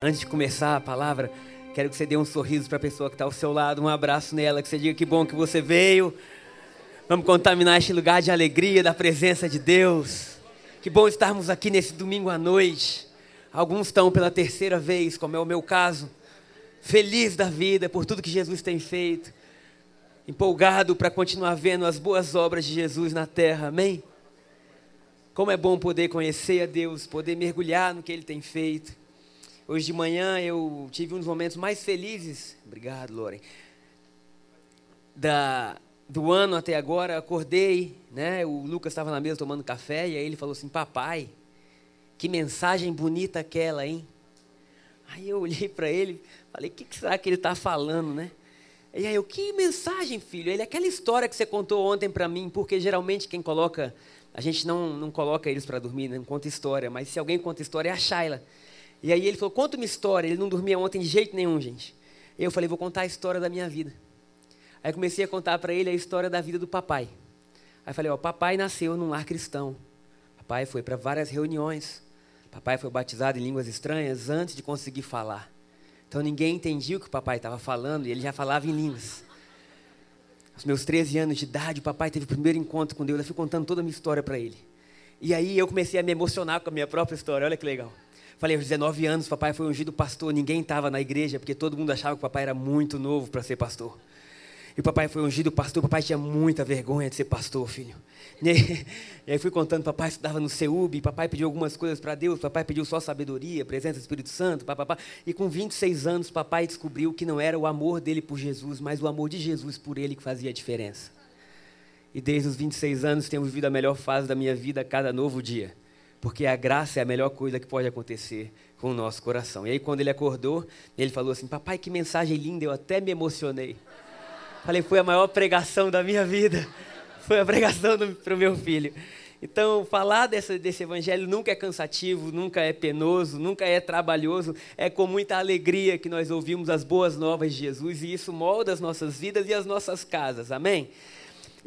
Antes de começar a palavra, quero que você dê um sorriso para a pessoa que está ao seu lado, um abraço nela, que você diga que bom que você veio. Vamos contaminar este lugar de alegria, da presença de Deus. Que bom estarmos aqui nesse domingo à noite. Alguns estão pela terceira vez, como é o meu caso. Feliz da vida por tudo que Jesus tem feito. Empolgado para continuar vendo as boas obras de Jesus na terra. Amém? Como é bom poder conhecer a Deus, poder mergulhar no que Ele tem feito. Hoje de manhã eu tive um dos momentos mais felizes, obrigado, Loren, da, do ano até agora. Acordei, né? O Lucas estava na mesa tomando café e aí ele falou assim: Papai, que mensagem bonita aquela, hein? Aí eu olhei para ele, falei: O que, que será que ele está falando, né? E aí eu: Que mensagem, filho? Ele, aquela história que você contou ontem para mim, porque geralmente quem coloca, a gente não, não coloca eles para dormir, não conta história, mas se alguém conta história é a Shayla. E aí ele falou, conta uma história. Ele não dormia ontem de jeito nenhum, gente. E eu falei, vou contar a história da minha vida. Aí comecei a contar para ele a história da vida do papai. Aí falei, ó, papai nasceu num lar cristão. Papai foi para várias reuniões. Papai foi batizado em línguas estranhas antes de conseguir falar. Então ninguém entendia o que o papai estava falando e ele já falava em línguas. Aos meus 13 anos de idade, o papai teve o primeiro encontro com Deus. Eu fui contando toda a minha história para ele. E aí eu comecei a me emocionar com a minha própria história. Olha que legal. Falei, aos 19 anos, papai foi ungido pastor, ninguém estava na igreja, porque todo mundo achava que o papai era muito novo para ser pastor. E o papai foi ungido pastor, papai tinha muita vergonha de ser pastor, filho. E aí, e aí fui contando, papai estudava no CEUB, papai pediu algumas coisas para Deus, papai pediu só sabedoria, presença do Espírito Santo, papapá. E com 26 anos, papai descobriu que não era o amor dele por Jesus, mas o amor de Jesus por ele que fazia a diferença. E desde os 26 anos tenho vivido a melhor fase da minha vida a cada novo dia porque a graça é a melhor coisa que pode acontecer com o nosso coração. E aí, quando ele acordou, ele falou assim: Papai, que mensagem linda, eu até me emocionei. Falei: Foi a maior pregação da minha vida. Foi a pregação para o meu filho. Então, falar desse, desse evangelho nunca é cansativo, nunca é penoso, nunca é trabalhoso. É com muita alegria que nós ouvimos as boas novas de Jesus e isso molda as nossas vidas e as nossas casas. Amém?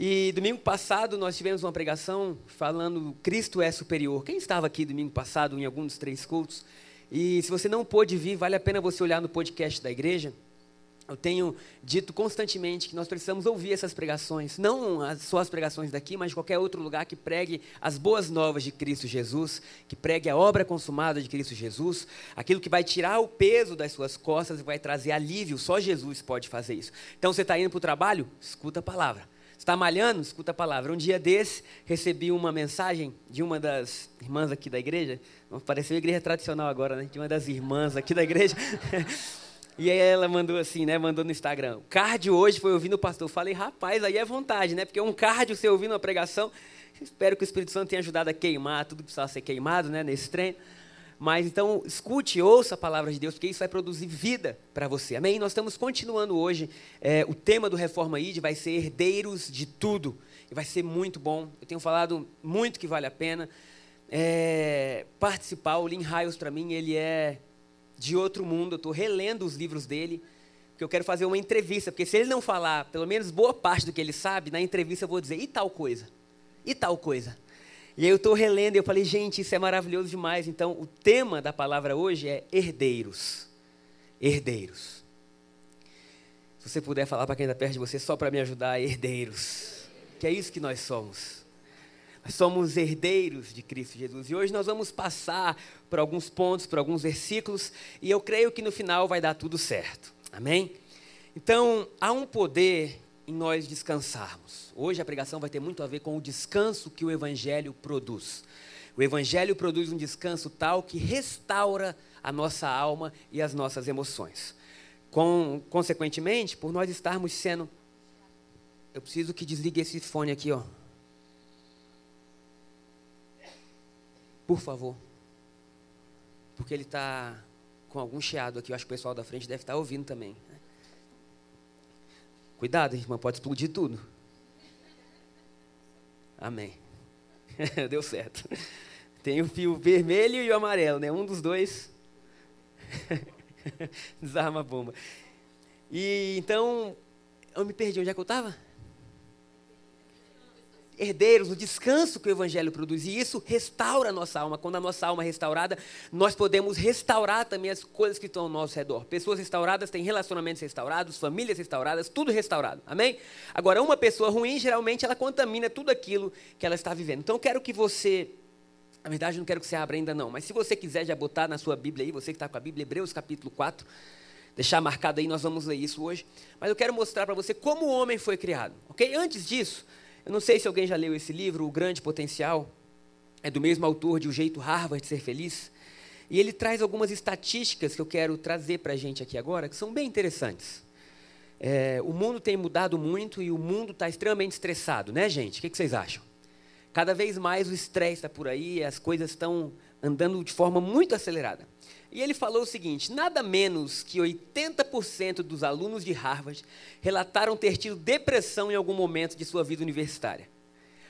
E domingo passado nós tivemos uma pregação falando Cristo é superior. Quem estava aqui domingo passado em algum dos três cultos? E se você não pôde vir, vale a pena você olhar no podcast da igreja. Eu tenho dito constantemente que nós precisamos ouvir essas pregações, não as, só as pregações daqui, mas de qualquer outro lugar que pregue as boas novas de Cristo Jesus, que pregue a obra consumada de Cristo Jesus, aquilo que vai tirar o peso das suas costas e vai trazer alívio. Só Jesus pode fazer isso. Então você está indo para o trabalho? Escuta a palavra está malhando? Escuta a palavra. Um dia desse, recebi uma mensagem de uma das irmãs aqui da igreja. Pareceu igreja tradicional agora, né? De uma das irmãs aqui da igreja. E aí ela mandou assim, né? Mandou no Instagram. O cardio hoje foi ouvindo o pastor. Eu falei, rapaz, aí é vontade, né? Porque um cardio você ouvindo uma pregação. Espero que o Espírito Santo tenha ajudado a queimar tudo que precisava ser queimado, né? Nesse treino. Mas então, escute, ouça a palavra de Deus, porque isso vai produzir vida para você. Amém? Nós estamos continuando hoje. É, o tema do Reforma ID vai ser herdeiros de tudo. E vai ser muito bom. Eu tenho falado muito que vale a pena é, participar. O Lynn Hiles, para mim, ele é de outro mundo. Eu estou relendo os livros dele, porque eu quero fazer uma entrevista. Porque se ele não falar, pelo menos boa parte do que ele sabe, na entrevista eu vou dizer, e tal coisa? E tal coisa? E aí eu estou relendo e eu falei, gente, isso é maravilhoso demais. Então, o tema da palavra hoje é herdeiros. Herdeiros. Se você puder falar para quem está perto de você, só para me ajudar, herdeiros. Que é isso que nós somos. Nós somos herdeiros de Cristo Jesus. E hoje nós vamos passar por alguns pontos, por alguns versículos, e eu creio que no final vai dar tudo certo. Amém? Então, há um poder em nós descansarmos. Hoje a pregação vai ter muito a ver com o descanso que o Evangelho produz. O Evangelho produz um descanso tal que restaura a nossa alma e as nossas emoções. Com, consequentemente, por nós estarmos sendo. Eu preciso que desligue esse fone aqui, ó. Por favor. Porque ele está com algum chiado aqui. Eu acho que o pessoal da frente deve estar ouvindo também. Cuidado, irmã, pode explodir tudo. Amém. Deu certo. Tem o fio vermelho e o amarelo, né? Um dos dois desarma a bomba. E então, eu me perdi. Onde é que eu estava? Herdeiros no descanso que o Evangelho produz. E isso restaura a nossa alma. Quando a nossa alma é restaurada, nós podemos restaurar também as coisas que estão ao nosso redor. Pessoas restauradas têm relacionamentos restaurados, famílias restauradas, tudo restaurado. Amém? Agora, uma pessoa ruim, geralmente, ela contamina tudo aquilo que ela está vivendo. Então, eu quero que você. Na verdade, não quero que você abra ainda, não. Mas se você quiser já botar na sua Bíblia aí, você que está com a Bíblia, Hebreus capítulo 4 deixar marcado aí, nós vamos ler isso hoje. Mas eu quero mostrar para você como o homem foi criado, ok? Antes disso, eu não sei se alguém já leu esse livro, O Grande Potencial. É do mesmo autor de O Jeito Harvard de Ser Feliz. E ele traz algumas estatísticas que eu quero trazer para a gente aqui agora, que são bem interessantes. É, o mundo tem mudado muito e o mundo está extremamente estressado, né, gente? O que, que vocês acham? Cada vez mais o estresse está por aí, as coisas estão andando de forma muito acelerada. E ele falou o seguinte: nada menos que 80% dos alunos de Harvard relataram ter tido depressão em algum momento de sua vida universitária.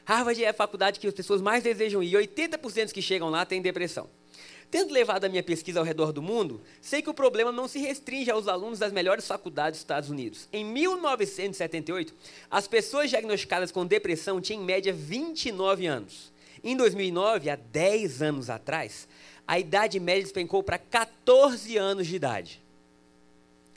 Harvard é a faculdade que as pessoas mais desejam ir, e 80% que chegam lá têm depressão. Tendo levado a minha pesquisa ao redor do mundo, sei que o problema não se restringe aos alunos das melhores faculdades dos Estados Unidos. Em 1978, as pessoas diagnosticadas com depressão tinham em média 29 anos. Em 2009, há 10 anos atrás, a idade média despencou para 14 anos de idade.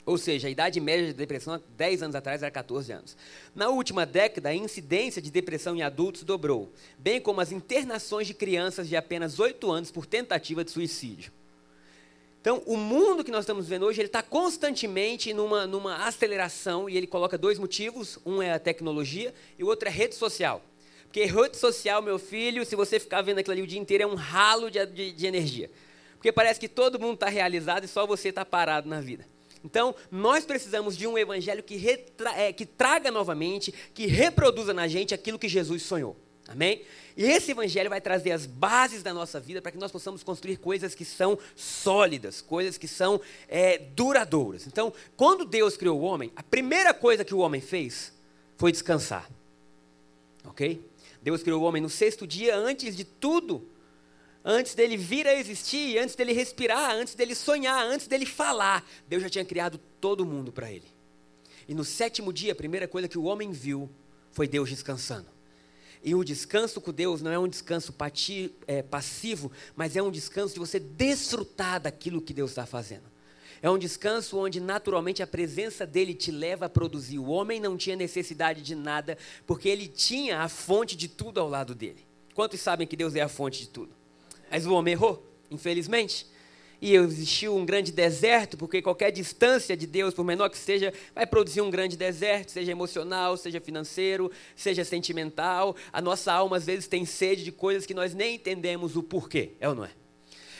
Ou seja, a idade média de depressão 10 anos atrás era 14 anos. Na última década, a incidência de depressão em adultos dobrou, bem como as internações de crianças de apenas 8 anos por tentativa de suicídio. Então, o mundo que nós estamos vendo hoje, ele está constantemente numa, numa aceleração, e ele coloca dois motivos: um é a tecnologia e o outro é a rede social. Porque rede social, meu filho, se você ficar vendo aquilo ali o dia inteiro, é um ralo de, de, de energia. Porque parece que todo mundo está realizado e só você está parado na vida. Então, nós precisamos de um evangelho que, retra, é, que traga novamente, que reproduza na gente aquilo que Jesus sonhou. Amém? E esse evangelho vai trazer as bases da nossa vida para que nós possamos construir coisas que são sólidas, coisas que são é, duradouras. Então, quando Deus criou o homem, a primeira coisa que o homem fez foi descansar. Ok? Deus criou o homem no sexto dia, antes de tudo. Antes dele vir a existir, antes dele respirar, antes dele sonhar, antes dele falar, Deus já tinha criado todo mundo para ele. E no sétimo dia, a primeira coisa que o homem viu foi Deus descansando. E o descanso com Deus não é um descanso é, passivo, mas é um descanso de você desfrutar daquilo que Deus está fazendo. É um descanso onde naturalmente a presença dele te leva a produzir. O homem não tinha necessidade de nada, porque ele tinha a fonte de tudo ao lado dele. Quantos sabem que Deus é a fonte de tudo? Mas o homem errou, infelizmente. E existiu um grande deserto, porque qualquer distância de Deus, por menor que seja, vai produzir um grande deserto, seja emocional, seja financeiro, seja sentimental. A nossa alma às vezes tem sede de coisas que nós nem entendemos o porquê, é ou não é?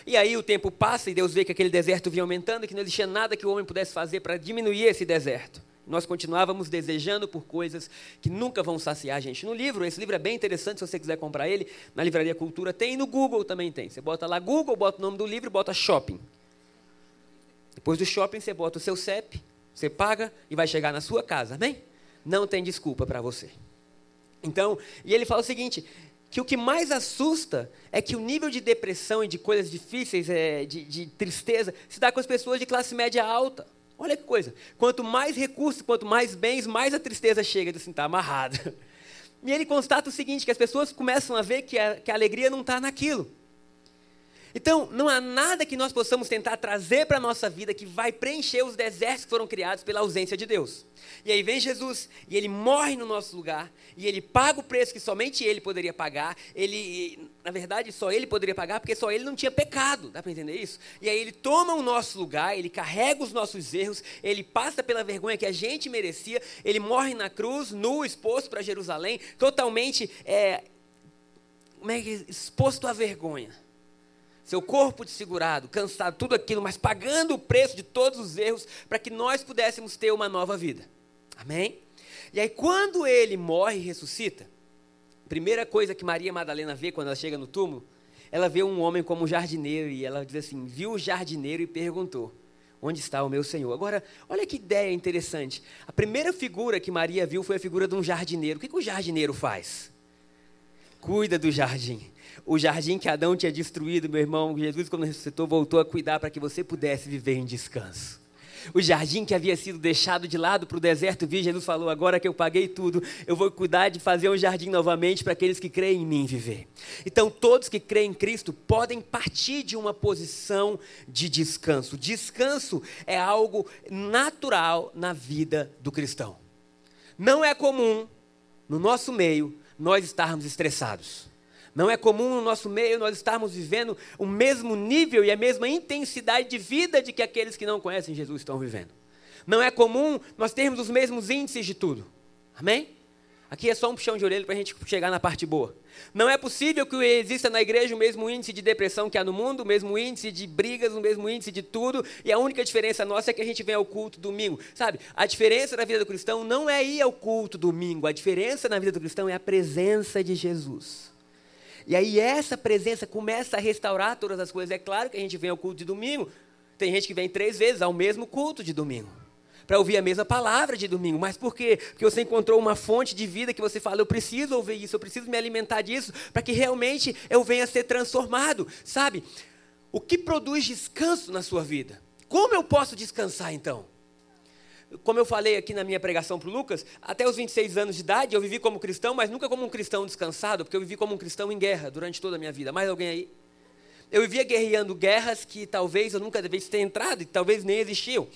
E aí o tempo passa e Deus vê que aquele deserto vinha aumentando e que não existia nada que o homem pudesse fazer para diminuir esse deserto. Nós continuávamos desejando por coisas que nunca vão saciar a gente. No livro, esse livro é bem interessante, se você quiser comprar ele, na Livraria Cultura tem e no Google também tem. Você bota lá Google, bota o nome do livro, bota shopping. Depois do shopping, você bota o seu CEP, você paga e vai chegar na sua casa, amém? Não tem desculpa para você. Então, e ele fala o seguinte: que o que mais assusta é que o nível de depressão e de coisas difíceis, é, de, de tristeza, se dá com as pessoas de classe média alta. Olha que coisa. Quanto mais recursos, quanto mais bens, mais a tristeza chega de assim, está amarrada. E ele constata o seguinte, que as pessoas começam a ver que a, que a alegria não está naquilo. Então, não há nada que nós possamos tentar trazer para a nossa vida que vai preencher os desertos que foram criados pela ausência de Deus. E aí vem Jesus, e ele morre no nosso lugar, e ele paga o preço que somente ele poderia pagar. Ele, na verdade, só ele poderia pagar, porque só ele não tinha pecado. Dá para entender isso? E aí ele toma o nosso lugar, ele carrega os nossos erros, ele passa pela vergonha que a gente merecia, ele morre na cruz, nu, exposto para Jerusalém, totalmente é, é, exposto à vergonha seu corpo desfigurado, cansado, tudo aquilo, mas pagando o preço de todos os erros para que nós pudéssemos ter uma nova vida. Amém? E aí, quando ele morre e ressuscita, a primeira coisa que Maria Madalena vê quando ela chega no túmulo, ela vê um homem como um jardineiro e ela diz assim: viu o jardineiro e perguntou: Onde está o meu Senhor? Agora, olha que ideia interessante. A primeira figura que Maria viu foi a figura de um jardineiro. O que, que o jardineiro faz? Cuida do jardim. O jardim que Adão tinha destruído, meu irmão, Jesus, quando ressuscitou, voltou a cuidar para que você pudesse viver em descanso. O jardim que havia sido deixado de lado para o deserto vir, Jesus falou: agora que eu paguei tudo, eu vou cuidar de fazer um jardim novamente para aqueles que creem em mim viver. Então, todos que creem em Cristo podem partir de uma posição de descanso. Descanso é algo natural na vida do cristão. Não é comum, no nosso meio, nós estarmos estressados. Não é comum no nosso meio nós estarmos vivendo o mesmo nível e a mesma intensidade de vida de que aqueles que não conhecem Jesus estão vivendo. Não é comum nós termos os mesmos índices de tudo. Amém? Aqui é só um puxão de orelha para a gente chegar na parte boa. Não é possível que exista na igreja o mesmo índice de depressão que há no mundo, o mesmo índice de brigas, o mesmo índice de tudo, e a única diferença nossa é que a gente vem ao culto domingo. Sabe, a diferença na vida do cristão não é ir ao culto domingo, a diferença na vida do cristão é a presença de Jesus. E aí essa presença começa a restaurar todas as coisas. É claro que a gente vem ao culto de domingo. Tem gente que vem três vezes ao mesmo culto de domingo. Para ouvir a mesma palavra de domingo. Mas por quê? Porque você encontrou uma fonte de vida que você fala, eu preciso ouvir isso, eu preciso me alimentar disso, para que realmente eu venha a ser transformado. Sabe? O que produz descanso na sua vida? Como eu posso descansar então? Como eu falei aqui na minha pregação para o Lucas, até os 26 anos de idade eu vivi como cristão, mas nunca como um cristão descansado, porque eu vivi como um cristão em guerra durante toda a minha vida. Mais alguém aí? Eu vivia guerreando guerras que talvez eu nunca devesse ter entrado e talvez nem existiam.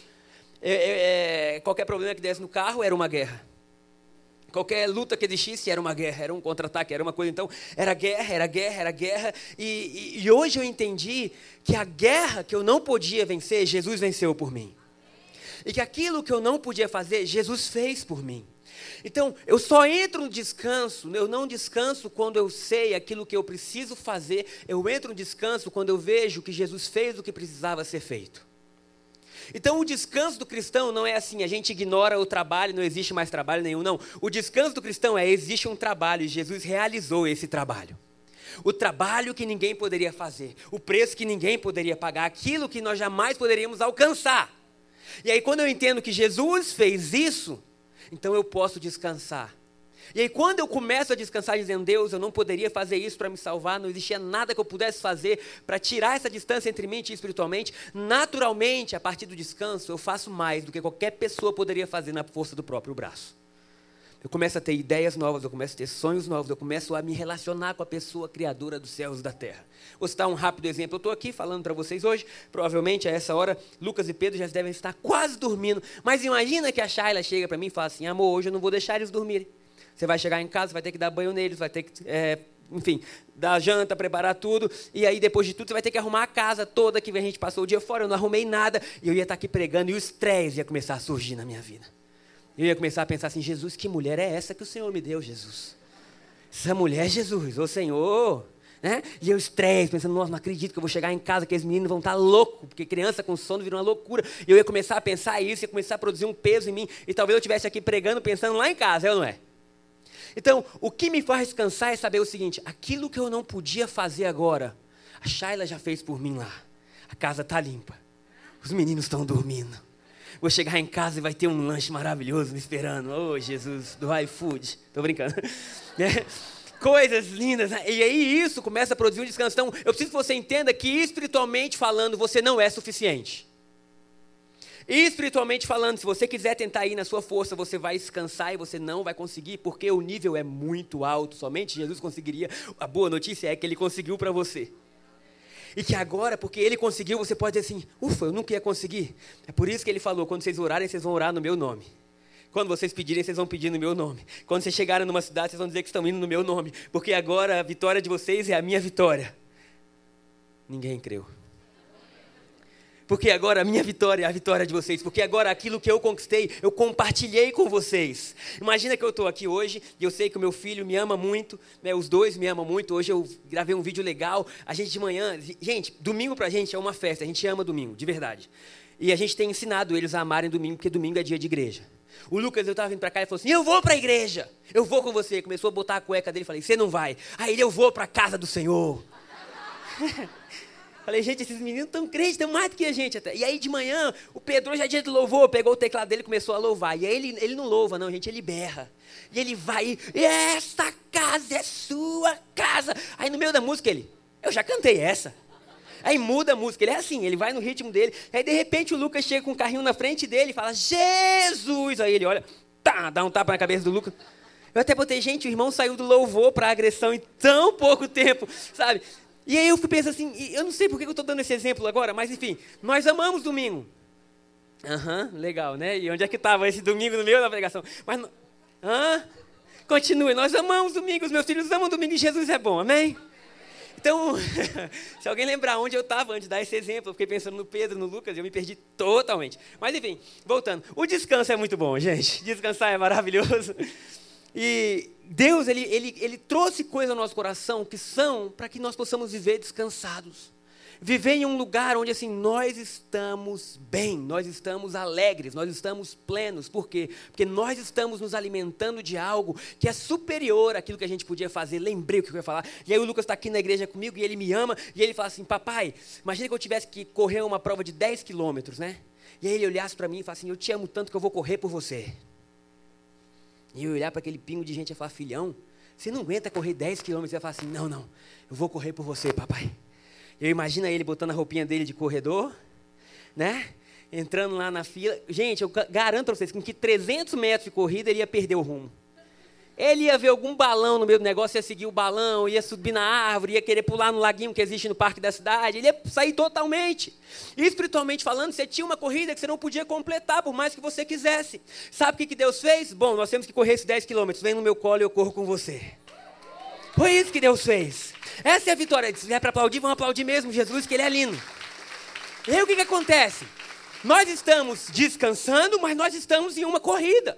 É, é, é, qualquer problema que desse no carro era uma guerra. Qualquer luta que existisse era uma guerra, era um contra-ataque, era uma coisa. Então, era guerra, era guerra, era guerra. E, e, e hoje eu entendi que a guerra que eu não podia vencer, Jesus venceu por mim e que aquilo que eu não podia fazer, Jesus fez por mim. Então, eu só entro no descanso, eu não descanso quando eu sei aquilo que eu preciso fazer, eu entro no descanso quando eu vejo que Jesus fez o que precisava ser feito. Então, o descanso do cristão não é assim, a gente ignora o trabalho, não existe mais trabalho nenhum, não. O descanso do cristão é: existe um trabalho e Jesus realizou esse trabalho. O trabalho que ninguém poderia fazer, o preço que ninguém poderia pagar, aquilo que nós jamais poderíamos alcançar. E aí, quando eu entendo que Jesus fez isso, então eu posso descansar. E aí, quando eu começo a descansar dizendo, Deus, eu não poderia fazer isso para me salvar, não existia nada que eu pudesse fazer para tirar essa distância entre mim e espiritualmente, naturalmente, a partir do descanso, eu faço mais do que qualquer pessoa poderia fazer na força do próprio braço. Eu começo a ter ideias novas, eu começo a ter sonhos novos, eu começo a me relacionar com a pessoa criadora dos céus e da terra. Vou citar um rápido exemplo. Eu estou aqui falando para vocês hoje, provavelmente a essa hora, Lucas e Pedro já devem estar quase dormindo. Mas imagina que a Shayla chega para mim e fala assim: amor, hoje eu não vou deixar eles dormirem. Você vai chegar em casa, vai ter que dar banho neles, vai ter que. É, enfim, dar janta, preparar tudo, e aí depois de tudo você vai ter que arrumar a casa toda que a gente passou o dia fora, eu não arrumei nada, e eu ia estar aqui pregando, e o estresse ia começar a surgir na minha vida. Eu ia começar a pensar assim: Jesus, que mulher é essa que o Senhor me deu, Jesus? Essa mulher, Jesus, ô Senhor. Né? E eu estresse, pensando, nossa, não acredito que eu vou chegar em casa, que os meninos vão estar loucos, porque criança com sono vira uma loucura. E eu ia começar a pensar isso, ia começar a produzir um peso em mim, e talvez eu estivesse aqui pregando, pensando lá em casa, é ou não é? Então, o que me faz descansar é saber o seguinte: aquilo que eu não podia fazer agora, a Shayla já fez por mim lá. A casa está limpa, os meninos estão dormindo. Vou chegar em casa e vai ter um lanche maravilhoso me esperando. Oh, Jesus, do iFood. Estou brincando. É. Coisas lindas. Né? E aí isso começa a produzir um descanso. Então, eu preciso que você entenda que espiritualmente falando, você não é suficiente. Espiritualmente falando, se você quiser tentar ir na sua força, você vai descansar e você não vai conseguir, porque o nível é muito alto. Somente Jesus conseguiria. A boa notícia é que ele conseguiu para você. E que agora, porque ele conseguiu, você pode dizer assim: ufa, eu nunca ia conseguir. É por isso que ele falou: quando vocês orarem, vocês vão orar no meu nome. Quando vocês pedirem, vocês vão pedir no meu nome. Quando vocês chegarem numa cidade, vocês vão dizer que estão indo no meu nome. Porque agora a vitória de vocês é a minha vitória. Ninguém creu. Porque agora a minha vitória é a vitória de vocês. Porque agora aquilo que eu conquistei, eu compartilhei com vocês. Imagina que eu estou aqui hoje e eu sei que o meu filho me ama muito. Né, os dois me amam muito. Hoje eu gravei um vídeo legal. A gente de manhã. Gente, domingo pra gente é uma festa. A gente ama domingo, de verdade. E a gente tem ensinado eles a amarem domingo, porque domingo é dia de igreja. O Lucas, eu estava vindo para cá e falou assim: Eu vou para a igreja, eu vou com você. Começou a botar a cueca dele e falei: Você não vai. Aí ele, eu vou para a casa do Senhor. Falei, gente, esses meninos estão crentes, estão mais do que a gente até. E aí de manhã, o Pedro já dia de louvor, pegou o teclado dele e começou a louvar. E aí ele, ele não louva, não, gente, ele berra. E ele vai, e essa casa é sua casa. Aí no meio da música ele, eu já cantei essa. Aí muda a música, ele é assim, ele vai no ritmo dele. Aí de repente o Lucas chega com um carrinho na frente dele e fala: Jesus! Aí ele olha, tá, dá um tapa na cabeça do Lucas. Eu até botei, gente, o irmão saiu do louvor para agressão em tão pouco tempo, sabe? E aí eu fui pensando assim, eu não sei por que eu estou dando esse exemplo agora, mas enfim, nós amamos domingo. Aham, uhum, legal, né? E onde é que estava esse domingo no meio da pregação? Mas, hã? Continue, nós amamos domingo, os meus filhos amam domingo e Jesus é bom, amém? Então, se alguém lembrar onde eu estava antes de dar esse exemplo, eu fiquei pensando no Pedro, no Lucas, eu me perdi totalmente. Mas enfim, voltando. O descanso é muito bom, gente. Descansar é maravilhoso. E Deus, ele, ele, ele trouxe coisas ao nosso coração que são para que nós possamos viver descansados. Viver em um lugar onde assim nós estamos bem, nós estamos alegres, nós estamos plenos. Por quê? Porque nós estamos nos alimentando de algo que é superior àquilo que a gente podia fazer. Lembrei o que eu ia falar. E aí o Lucas está aqui na igreja comigo e ele me ama. E ele fala assim: Papai, imagina que eu tivesse que correr uma prova de 10 quilômetros, né? E aí ele olhasse para mim e falasse assim: Eu te amo tanto que eu vou correr por você. E eu olhar para aquele pingo de gente e falar, filhão, você não aguenta correr 10 quilômetros e falar assim, não, não, eu vou correr por você, papai. Eu imagino ele botando a roupinha dele de corredor, né? Entrando lá na fila. Gente, eu garanto para vocês que em 300 metros de corrida ele ia perder o rumo. Ele ia ver algum balão no meio do negócio, ia seguir o balão, ia subir na árvore, ia querer pular no laguinho que existe no parque da cidade, ele ia sair totalmente. E espiritualmente falando, você tinha uma corrida que você não podia completar, por mais que você quisesse. Sabe o que Deus fez? Bom, nós temos que correr esses 10 quilômetros, vem no meu colo e eu corro com você. Foi isso que Deus fez. Essa é a vitória. Se vier para aplaudir, vamos aplaudir mesmo Jesus, que ele é lindo. E aí o que, que acontece? Nós estamos descansando, mas nós estamos em uma corrida.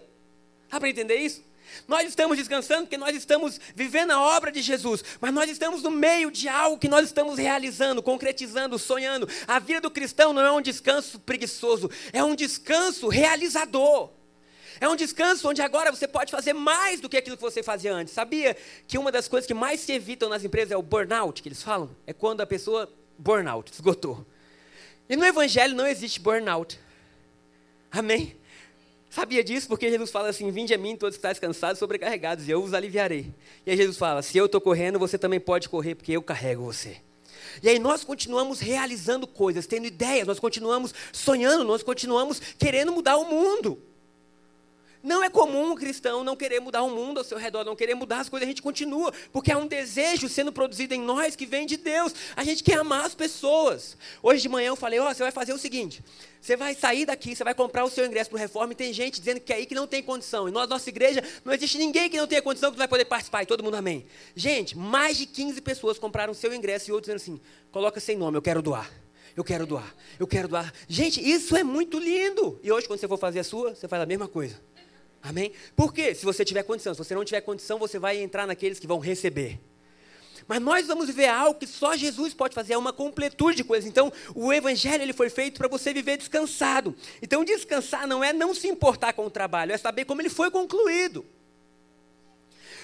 Dá para entender isso? Nós estamos descansando porque nós estamos vivendo a obra de Jesus, mas nós estamos no meio de algo que nós estamos realizando, concretizando, sonhando. A vida do cristão não é um descanso preguiçoso, é um descanso realizador. É um descanso onde agora você pode fazer mais do que aquilo que você fazia antes. Sabia que uma das coisas que mais se evitam nas empresas é o burnout, que eles falam? É quando a pessoa burnout, esgotou. E no evangelho não existe burnout. Amém? Sabia disso? Porque Jesus fala assim: Vinde a mim, todos que estáis cansados sobrecarregados, e eu os aliviarei. E aí Jesus fala: Se eu estou correndo, você também pode correr, porque eu carrego você. E aí nós continuamos realizando coisas, tendo ideias, nós continuamos sonhando, nós continuamos querendo mudar o mundo. Não é comum um cristão não querer mudar o mundo ao seu redor, não querer mudar as coisas, a gente continua, porque há um desejo sendo produzido em nós que vem de Deus. A gente quer amar as pessoas. Hoje de manhã eu falei: Ó, oh, você vai fazer o seguinte: você vai sair daqui, você vai comprar o seu ingresso para o reforma e tem gente dizendo que é aí que não tem condição. E nós, nossa igreja, não existe ninguém que não tenha condição que vai poder participar. E todo mundo amém. Gente, mais de 15 pessoas compraram o seu ingresso e outros dizendo assim: coloca sem nome, eu quero doar. Eu quero doar, eu quero doar. Gente, isso é muito lindo. E hoje, quando você for fazer a sua, você faz a mesma coisa. Amém? Por quê? Se você tiver condição. Se você não tiver condição, você vai entrar naqueles que vão receber. Mas nós vamos viver algo que só Jesus pode fazer, é uma completude de coisas. Então, o evangelho ele foi feito para você viver descansado. Então, descansar não é não se importar com o trabalho, é saber como ele foi concluído.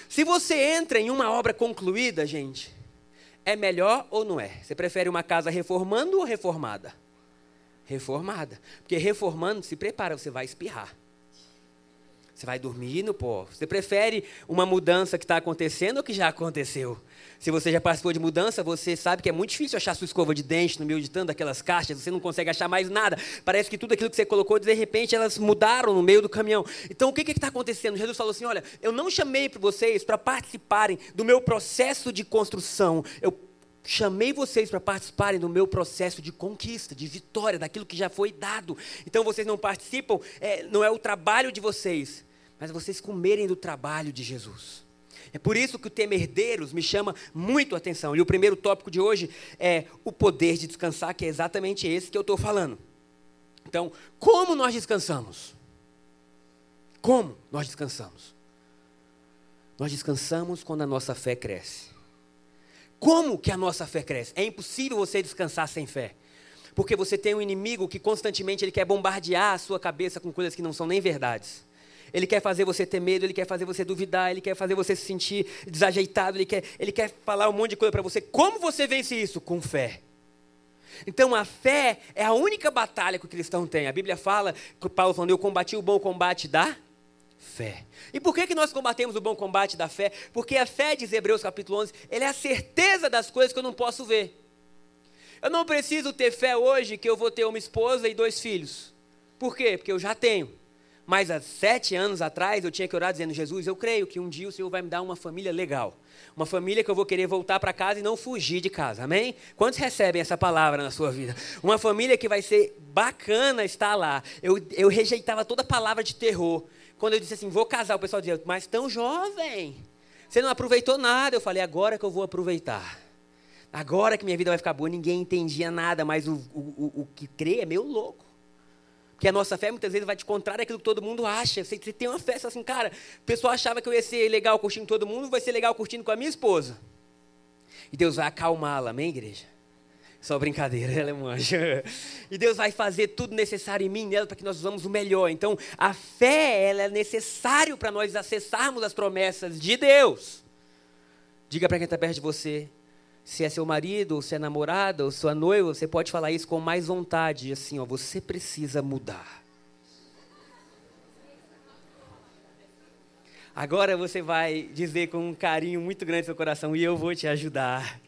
Se você entra em uma obra concluída, gente, é melhor ou não é? Você prefere uma casa reformando ou reformada? Reformada. Porque reformando, se prepara, você vai espirrar. Você vai dormir no pó. Você prefere uma mudança que está acontecendo ou que já aconteceu? Se você já participou de mudança, você sabe que é muito difícil achar sua escova de dente no meio de tanto aquelas caixas, você não consegue achar mais nada. Parece que tudo aquilo que você colocou, de repente, elas mudaram no meio do caminhão. Então, o que está acontecendo? Jesus falou assim: olha, eu não chamei para vocês para participarem do meu processo de construção. Eu chamei vocês para participarem do meu processo de conquista, de vitória, daquilo que já foi dado. Então vocês não participam, é, não é o trabalho de vocês, mas vocês comerem do trabalho de Jesus. É por isso que o tema herdeiros me chama muito a atenção. E o primeiro tópico de hoje é o poder de descansar, que é exatamente esse que eu estou falando. Então, como nós descansamos? Como nós descansamos? Nós descansamos quando a nossa fé cresce. Como que a nossa fé cresce? É impossível você descansar sem fé. Porque você tem um inimigo que constantemente ele quer bombardear a sua cabeça com coisas que não são nem verdades. Ele quer fazer você ter medo, ele quer fazer você duvidar, ele quer fazer você se sentir desajeitado, ele quer, ele quer falar um monte de coisa para você. Como você vence isso? Com fé. Então a fé é a única batalha que o cristão tem. A Bíblia fala, Paulo falando, eu combati o bom combate da fé. E por que, que nós combatemos o bom combate da fé? Porque a fé, diz Hebreus capítulo 11, ele é a certeza das coisas que eu não posso ver. Eu não preciso ter fé hoje que eu vou ter uma esposa e dois filhos. Por quê? Porque eu já tenho. Mas há sete anos atrás eu tinha que orar dizendo: Jesus, eu creio que um dia o Senhor vai me dar uma família legal. Uma família que eu vou querer voltar para casa e não fugir de casa. Amém? Quantos recebem essa palavra na sua vida? Uma família que vai ser bacana estar lá. Eu, eu rejeitava toda palavra de terror. Quando eu disse assim, vou casar, o pessoal dizia, mas tão jovem. Você não aproveitou nada. Eu falei, agora que eu vou aproveitar. Agora que minha vida vai ficar boa. Ninguém entendia nada, mas o, o, o, o que crê é meio louco. Porque a nossa fé muitas vezes vai te contrário daquilo que todo mundo acha. Você, você tem uma festa assim, cara, o pessoal achava que eu ia ser legal curtindo todo mundo, vai ser legal curtindo com a minha esposa. E Deus vai acalmá-la, amém, igreja? Só brincadeira, ela é anjo. E Deus vai fazer tudo necessário em mim nela para que nós usamos o melhor. Então, a fé, ela é necessário para nós acessarmos as promessas de Deus. Diga para quem está perto de você, se é seu marido, ou se é namorada, ou sua noiva, você pode falar isso com mais vontade, assim, ó, você precisa mudar. Agora você vai dizer com um carinho muito grande no seu coração, e eu vou te ajudar.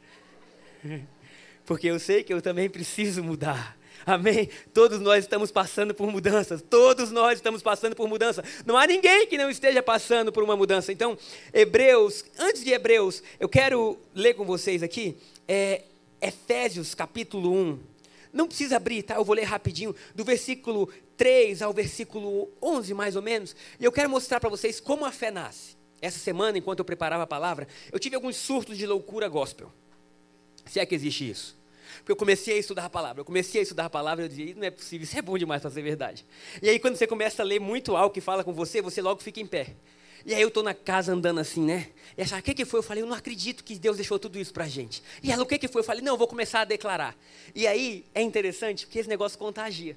Porque eu sei que eu também preciso mudar. Amém? Todos nós estamos passando por mudanças. Todos nós estamos passando por mudança. Não há ninguém que não esteja passando por uma mudança. Então, Hebreus, antes de Hebreus, eu quero ler com vocês aqui é, Efésios capítulo 1. Não precisa abrir, tá? Eu vou ler rapidinho, do versículo 3 ao versículo 11, mais ou menos. E eu quero mostrar para vocês como a fé nasce. Essa semana, enquanto eu preparava a palavra, eu tive alguns surtos de loucura gospel. Se é que existe isso. Porque eu comecei a estudar a palavra. Eu comecei a estudar a palavra e eu dizia, não é possível, isso é bom demais para ser verdade. E aí, quando você começa a ler muito algo que fala com você, você logo fica em pé. E aí eu estou na casa andando assim, né? E achar, o que, que foi? Eu falei, eu não acredito que Deus deixou tudo isso para gente. E ela, o que, que foi? Eu falei, não, eu vou começar a declarar. E aí é interessante, porque esse negócio contagia.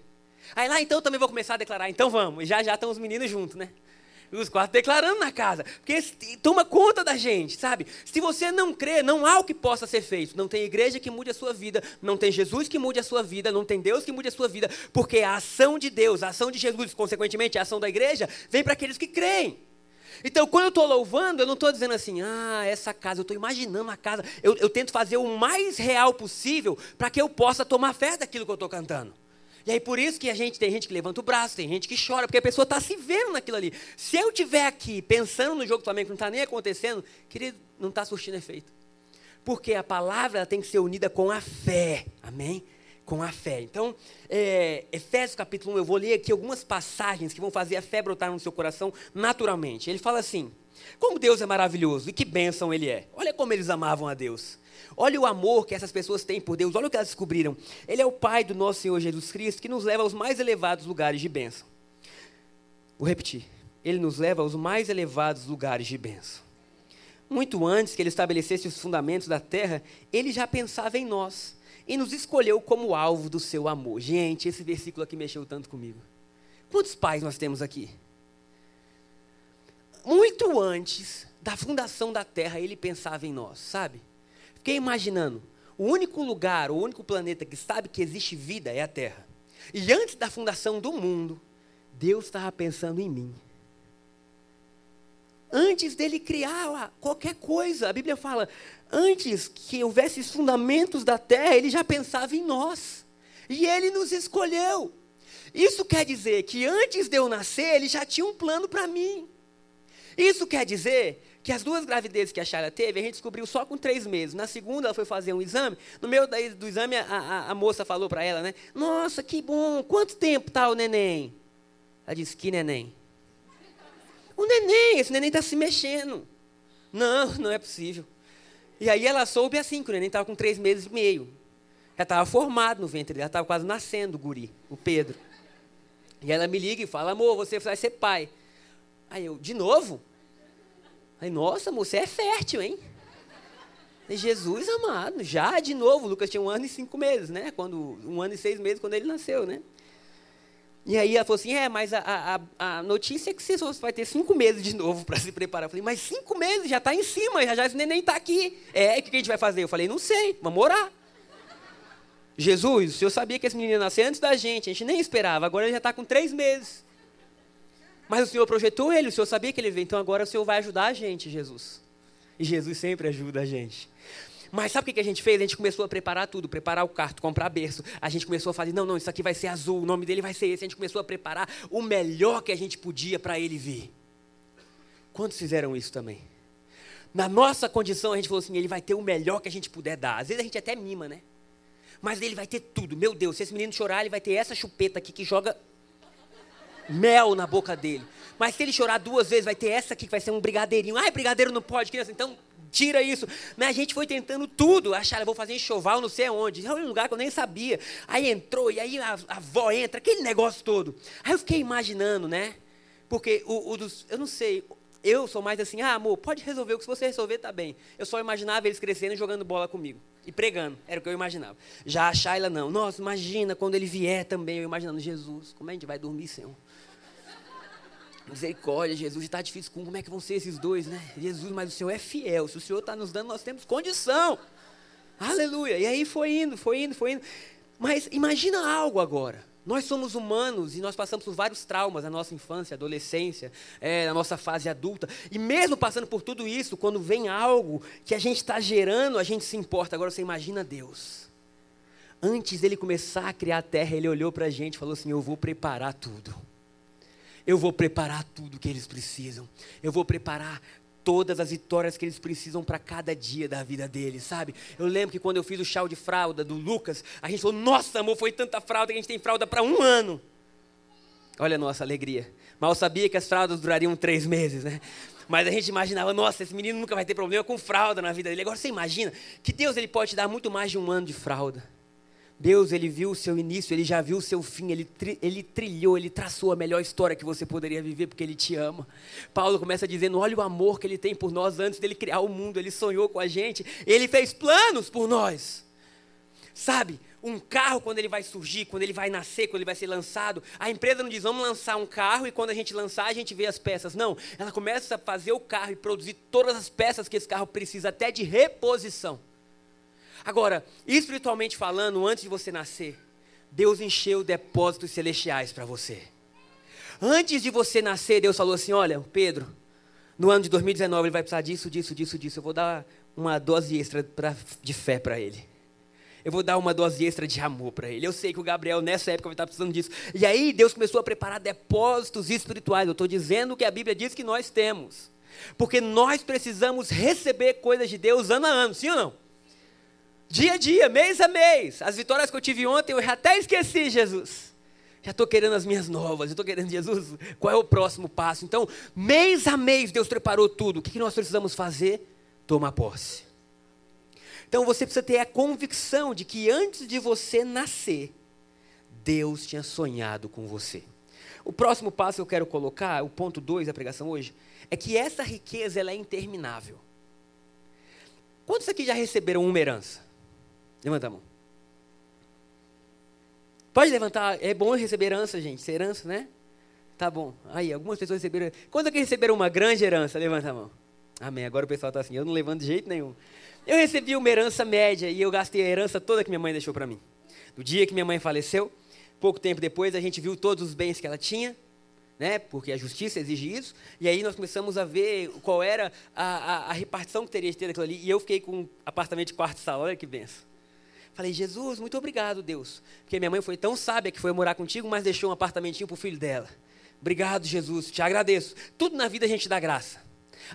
Aí lá, então, eu também vou começar a declarar. Então vamos. E já já estão os meninos juntos, né? Os quatro declarando na casa. Porque toma conta da gente, sabe? Se você não crê, não há o que possa ser feito. Não tem igreja que mude a sua vida, não tem Jesus que mude a sua vida, não tem Deus que mude a sua vida, porque a ação de Deus, a ação de Jesus, consequentemente a ação da igreja, vem para aqueles que creem. Então, quando eu estou louvando, eu não estou dizendo assim, ah, essa casa, eu estou imaginando a casa. Eu, eu tento fazer o mais real possível para que eu possa tomar fé daquilo que eu estou cantando. E aí por isso que a gente tem gente que levanta o braço, tem gente que chora, porque a pessoa está se vendo naquilo ali. Se eu estiver aqui pensando no jogo do Flamengo que não está nem acontecendo, querido, não está surtindo efeito. Porque a palavra tem que ser unida com a fé. Amém? Com a fé. Então, é, Efésios capítulo 1, eu vou ler aqui algumas passagens que vão fazer a fé brotar no seu coração naturalmente. Ele fala assim: Como Deus é maravilhoso e que bênção Ele é. Olha como eles amavam a Deus. Olha o amor que essas pessoas têm por Deus, olha o que elas descobriram. Ele é o Pai do nosso Senhor Jesus Cristo que nos leva aos mais elevados lugares de bênção. Vou repetir. Ele nos leva aos mais elevados lugares de bênção. Muito antes que ele estabelecesse os fundamentos da terra, ele já pensava em nós e nos escolheu como alvo do seu amor. Gente, esse versículo aqui mexeu tanto comigo. Quantos pais nós temos aqui? Muito antes da fundação da terra, ele pensava em nós, sabe? Fiquei imaginando, o único lugar, o único planeta que sabe que existe vida é a Terra. E antes da fundação do mundo, Deus estava pensando em mim. Antes dele criar qualquer coisa, a Bíblia fala, antes que houvesse os fundamentos da terra, ele já pensava em nós. E ele nos escolheu. Isso quer dizer que antes de eu nascer, ele já tinha um plano para mim. Isso quer dizer que as duas gravidezes que a Shara teve, a gente descobriu só com três meses. Na segunda, ela foi fazer um exame. No meio do exame, a, a, a moça falou para ela, né? Nossa, que bom, quanto tempo está o neném? Ela disse, que neném? O neném, esse neném está se mexendo. Não, não é possível. E aí ela soube assim, que o neném estava com três meses e meio. Já estava formado no ventre dela, estava quase nascendo o guri, o Pedro. E ela me liga e fala, amor, você vai ser pai. Aí eu, de novo? Aí, nossa, você é fértil, hein? E Jesus amado, já de novo, Lucas tinha um ano e cinco meses, né? Quando, um ano e seis meses quando ele nasceu, né? E aí ela falou assim, é, mas a, a, a notícia é que você vai ter cinco meses de novo para se preparar. Eu falei, mas cinco meses, já está em cima, já, já esse neném está aqui. É, o que a gente vai fazer? Eu falei, não sei, vamos orar. Jesus, o senhor sabia que esse menino ia nascer antes da gente, a gente nem esperava, agora ele já está com três meses. Mas o Senhor projetou ele, o Senhor sabia que ele veio, então agora o Senhor vai ajudar a gente, Jesus. E Jesus sempre ajuda a gente. Mas sabe o que a gente fez? A gente começou a preparar tudo, preparar o quarto, comprar berço. A gente começou a fazer, não, não, isso aqui vai ser azul, o nome dele vai ser esse. A gente começou a preparar o melhor que a gente podia para ele vir. Quantos fizeram isso também? Na nossa condição, a gente falou assim: ele vai ter o melhor que a gente puder dar. Às vezes a gente até mima, né? Mas ele vai ter tudo. Meu Deus, se esse menino chorar, ele vai ter essa chupeta aqui que joga mel na boca dele. Mas se ele chorar duas vezes, vai ter essa aqui que vai ser um brigadeirinho. Ai, brigadeiro não pode, criança. Então, tira isso. Mas a gente foi tentando tudo. Achar, vou fazer enxoval não sei aonde. É um lugar que eu nem sabia. Aí entrou, e aí a, a avó entra, aquele negócio todo. Aí eu fiquei imaginando, né? Porque o, o dos, eu não sei, eu sou mais assim, ah, amor, pode resolver, o que se você resolver, tá bem. Eu só imaginava eles crescendo e jogando bola comigo. E pregando, era o que eu imaginava. Já a Shayla não. Nossa, imagina quando ele vier também, eu imaginando, Jesus, como é que a gente vai dormir, Senhor? Misericórdia, Jesus, está difícil. Como é que vão ser esses dois, né? Jesus, mas o Senhor é fiel. Se o Senhor está nos dando, nós temos condição. Aleluia. E aí foi indo, foi indo, foi indo. Mas imagina algo agora. Nós somos humanos e nós passamos por vários traumas na nossa infância, adolescência, é, na nossa fase adulta. E mesmo passando por tudo isso, quando vem algo que a gente está gerando, a gente se importa. Agora você imagina Deus. Antes dele começar a criar a terra, ele olhou para a gente e falou assim: Eu vou preparar tudo. Eu vou preparar tudo que eles precisam. Eu vou preparar todas as vitórias que eles precisam para cada dia da vida deles, sabe? Eu lembro que quando eu fiz o chá de fralda do Lucas, a gente falou: Nossa, amor, foi tanta fralda que a gente tem fralda para um ano. Olha a nossa alegria. Mal sabia que as fraldas durariam três meses, né? Mas a gente imaginava, nossa, esse menino nunca vai ter problema com fralda na vida dele. Agora você imagina que Deus ele pode te dar muito mais de um ano de fralda. Deus, ele viu o seu início, ele já viu o seu fim, ele, tri, ele trilhou, ele traçou a melhor história que você poderia viver, porque ele te ama. Paulo começa dizendo: olha o amor que ele tem por nós antes dele criar o mundo, ele sonhou com a gente, ele fez planos por nós. Sabe, um carro, quando ele vai surgir, quando ele vai nascer, quando ele vai ser lançado, a empresa não diz, vamos lançar um carro e quando a gente lançar, a gente vê as peças. Não, ela começa a fazer o carro e produzir todas as peças que esse carro precisa, até de reposição. Agora, espiritualmente falando, antes de você nascer, Deus encheu depósitos celestiais para você. Antes de você nascer, Deus falou assim: Olha, Pedro, no ano de 2019 ele vai precisar disso, disso, disso, disso. Eu vou dar uma dose extra pra, de fé para ele. Eu vou dar uma dose extra de amor para ele. Eu sei que o Gabriel nessa época vai estar precisando disso. E aí Deus começou a preparar depósitos espirituais. Eu estou dizendo que a Bíblia diz que nós temos. Porque nós precisamos receber coisas de Deus ano a ano, sim ou não? Dia a dia, mês a mês. As vitórias que eu tive ontem, eu até esqueci, Jesus. Já estou querendo as minhas novas, estou querendo, Jesus, qual é o próximo passo? Então, mês a mês, Deus preparou tudo. O que nós precisamos fazer? Tomar posse. Então, você precisa ter a convicção de que antes de você nascer, Deus tinha sonhado com você. O próximo passo que eu quero colocar, o ponto 2 da pregação hoje, é que essa riqueza ela é interminável. Quantos aqui já receberam uma herança? Levanta a mão. Pode levantar. É bom receber herança, gente. Ser herança, né? Tá bom. Aí, algumas pessoas receberam. Quando que receberam uma grande herança? Levanta a mão. Amém. Agora o pessoal está assim. Eu não levanto de jeito nenhum. Eu recebi uma herança média e eu gastei a herança toda que minha mãe deixou para mim. No dia que minha mãe faleceu, pouco tempo depois, a gente viu todos os bens que ela tinha, né? Porque a justiça exige isso. E aí nós começamos a ver qual era a, a, a repartição que teria de ter aquilo ali. E eu fiquei com um apartamento de quarto sala. Olha que benção. Falei, Jesus, muito obrigado, Deus. Porque minha mãe foi tão sábia que foi morar contigo, mas deixou um apartamentinho para o filho dela. Obrigado, Jesus, te agradeço. Tudo na vida a gente dá graça.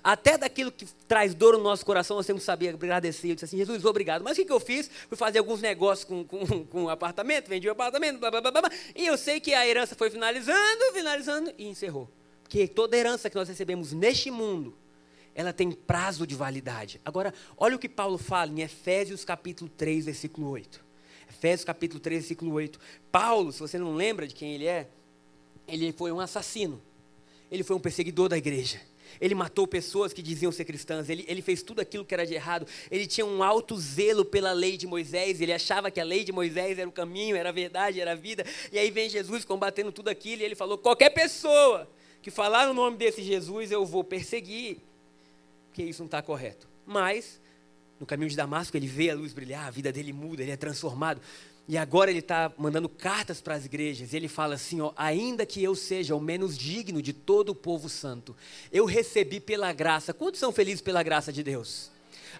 Até daquilo que traz dor no nosso coração, nós temos que saber agradecer. Eu disse assim, Jesus, obrigado. Mas o que, eu fiz? Fui fazer alguns negócios com, com, com o apartamento, vendi o apartamento, blá, blá, blá, blá, e eu sei que a herança foi finalizando, finalizando e encerrou. Porque toda herança que nós recebemos neste mundo, ela tem prazo de validade. Agora, olha o que Paulo fala em Efésios capítulo 3, versículo 8. Efésios capítulo 3, versículo 8. Paulo, se você não lembra de quem ele é, ele foi um assassino. Ele foi um perseguidor da igreja. Ele matou pessoas que diziam ser cristãs. Ele, ele, fez tudo aquilo que era de errado. Ele tinha um alto zelo pela lei de Moisés. Ele achava que a lei de Moisés era o caminho, era a verdade, era a vida. E aí vem Jesus combatendo tudo aquilo. E ele falou: qualquer pessoa que falar o nome desse Jesus, eu vou perseguir isso não está correto. Mas, no caminho de Damasco, ele vê a luz brilhar, a vida dele muda, ele é transformado. E agora ele está mandando cartas para as igrejas. Ele fala assim: ó, ainda que eu seja o menos digno de todo o povo santo, eu recebi pela graça. Quantos são felizes pela graça de Deus?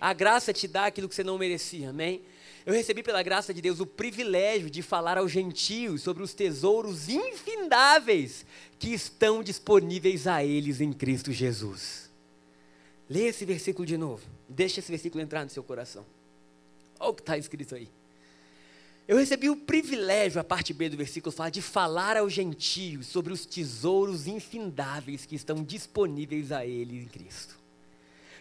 a graça te dá aquilo que você não merecia, amém? Eu recebi pela graça de Deus o privilégio de falar aos gentios sobre os tesouros infindáveis que estão disponíveis a eles em Cristo Jesus. Leia esse versículo de novo. Deixa esse versículo entrar no seu coração. Olha o que está escrito aí. Eu recebi o privilégio, a parte B do versículo fala, de falar aos gentios sobre os tesouros infindáveis que estão disponíveis a eles em Cristo.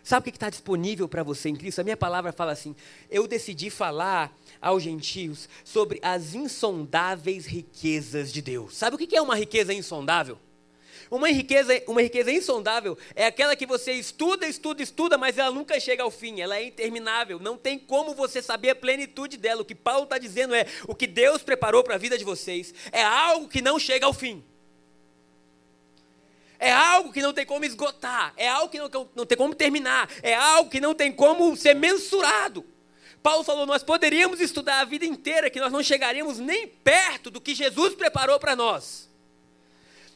Sabe o que está disponível para você em Cristo? A minha palavra fala assim: eu decidi falar aos gentios sobre as insondáveis riquezas de Deus. Sabe o que é uma riqueza insondável? Uma riqueza, uma riqueza insondável é aquela que você estuda, estuda, estuda, mas ela nunca chega ao fim, ela é interminável. Não tem como você saber a plenitude dela. O que Paulo está dizendo é: o que Deus preparou para a vida de vocês é algo que não chega ao fim. É algo que não tem como esgotar, é algo que não, não tem como terminar, é algo que não tem como ser mensurado. Paulo falou: nós poderíamos estudar a vida inteira, que nós não chegaríamos nem perto do que Jesus preparou para nós.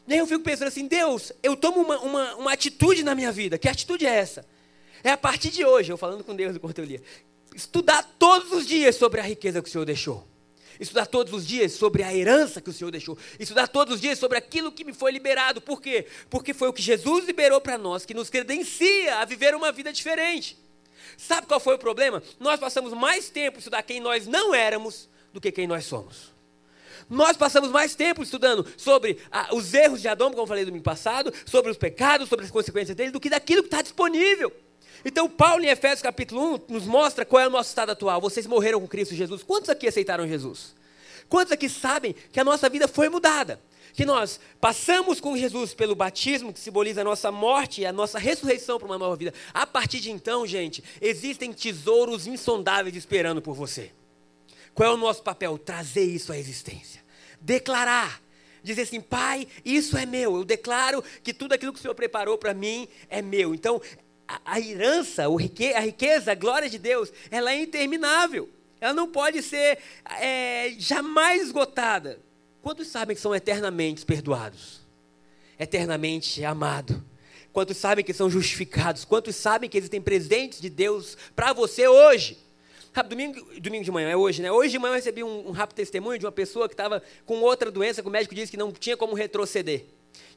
E aí eu fico pensando assim: Deus, eu tomo uma, uma, uma, atitude na minha vida. Que atitude é essa? É a partir de hoje, eu falando com Deus enquanto eu lia, estudar todos os dias sobre a riqueza que o Senhor deixou estudar todos os dias sobre a herança que o Senhor deixou, estudar todos os dias sobre aquilo que me foi liberado. Por quê? Porque foi o que Jesus liberou para nós, que nos credencia a viver uma vida diferente. Sabe qual foi o problema? Nós passamos mais tempo estudar quem nós não éramos do que quem nós somos. Nós passamos mais tempo estudando sobre ah, os erros de Adão, como eu falei no domingo passado, sobre os pecados, sobre as consequências dele, do que daquilo que está disponível. Então, Paulo, em Efésios capítulo 1, nos mostra qual é o nosso estado atual. Vocês morreram com Cristo Jesus. Quantos aqui aceitaram Jesus? Quantos aqui sabem que a nossa vida foi mudada? Que nós passamos com Jesus pelo batismo, que simboliza a nossa morte e a nossa ressurreição para uma nova vida. A partir de então, gente, existem tesouros insondáveis esperando por você. Qual é o nosso papel? Trazer isso à existência. Declarar dizer assim: Pai, isso é meu. Eu declaro que tudo aquilo que o Senhor preparou para mim é meu. Então, a, herança, a riqueza, a glória de Deus, ela é interminável. Ela não pode ser é, jamais esgotada. Quantos sabem que são eternamente perdoados? Eternamente amados? Quantos sabem que são justificados? Quantos sabem que existem presentes de Deus para você hoje? Domingo, domingo de manhã, é hoje, né? Hoje de manhã eu recebi um, um rápido testemunho de uma pessoa que estava com outra doença, que o médico disse que não tinha como retroceder.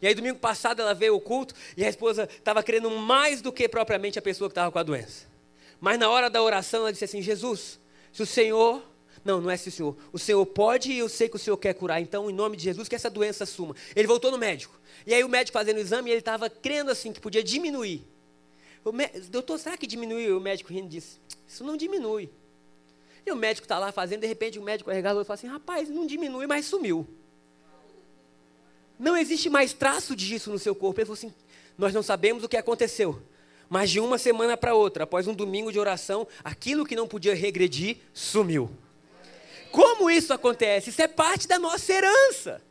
E aí, domingo passado, ela veio ao culto e a esposa estava querendo mais do que propriamente a pessoa que estava com a doença. Mas na hora da oração, ela disse assim: Jesus, se o Senhor. Não, não é se o Senhor. O Senhor pode e eu sei que o Senhor quer curar. Então, em nome de Jesus, que essa doença suma. Ele voltou no médico. E aí, o médico fazendo o exame, ele estava crendo assim que podia diminuir. O Doutor, será que diminuiu? O médico rindo disse: Isso não diminui. E o médico está lá fazendo, de repente o médico arregalou e falou assim: Rapaz, não diminui, mas sumiu. Não existe mais traço disso no seu corpo. Ele falou assim: Nós não sabemos o que aconteceu. Mas de uma semana para outra, após um domingo de oração, aquilo que não podia regredir sumiu. Como isso acontece? Isso é parte da nossa herança.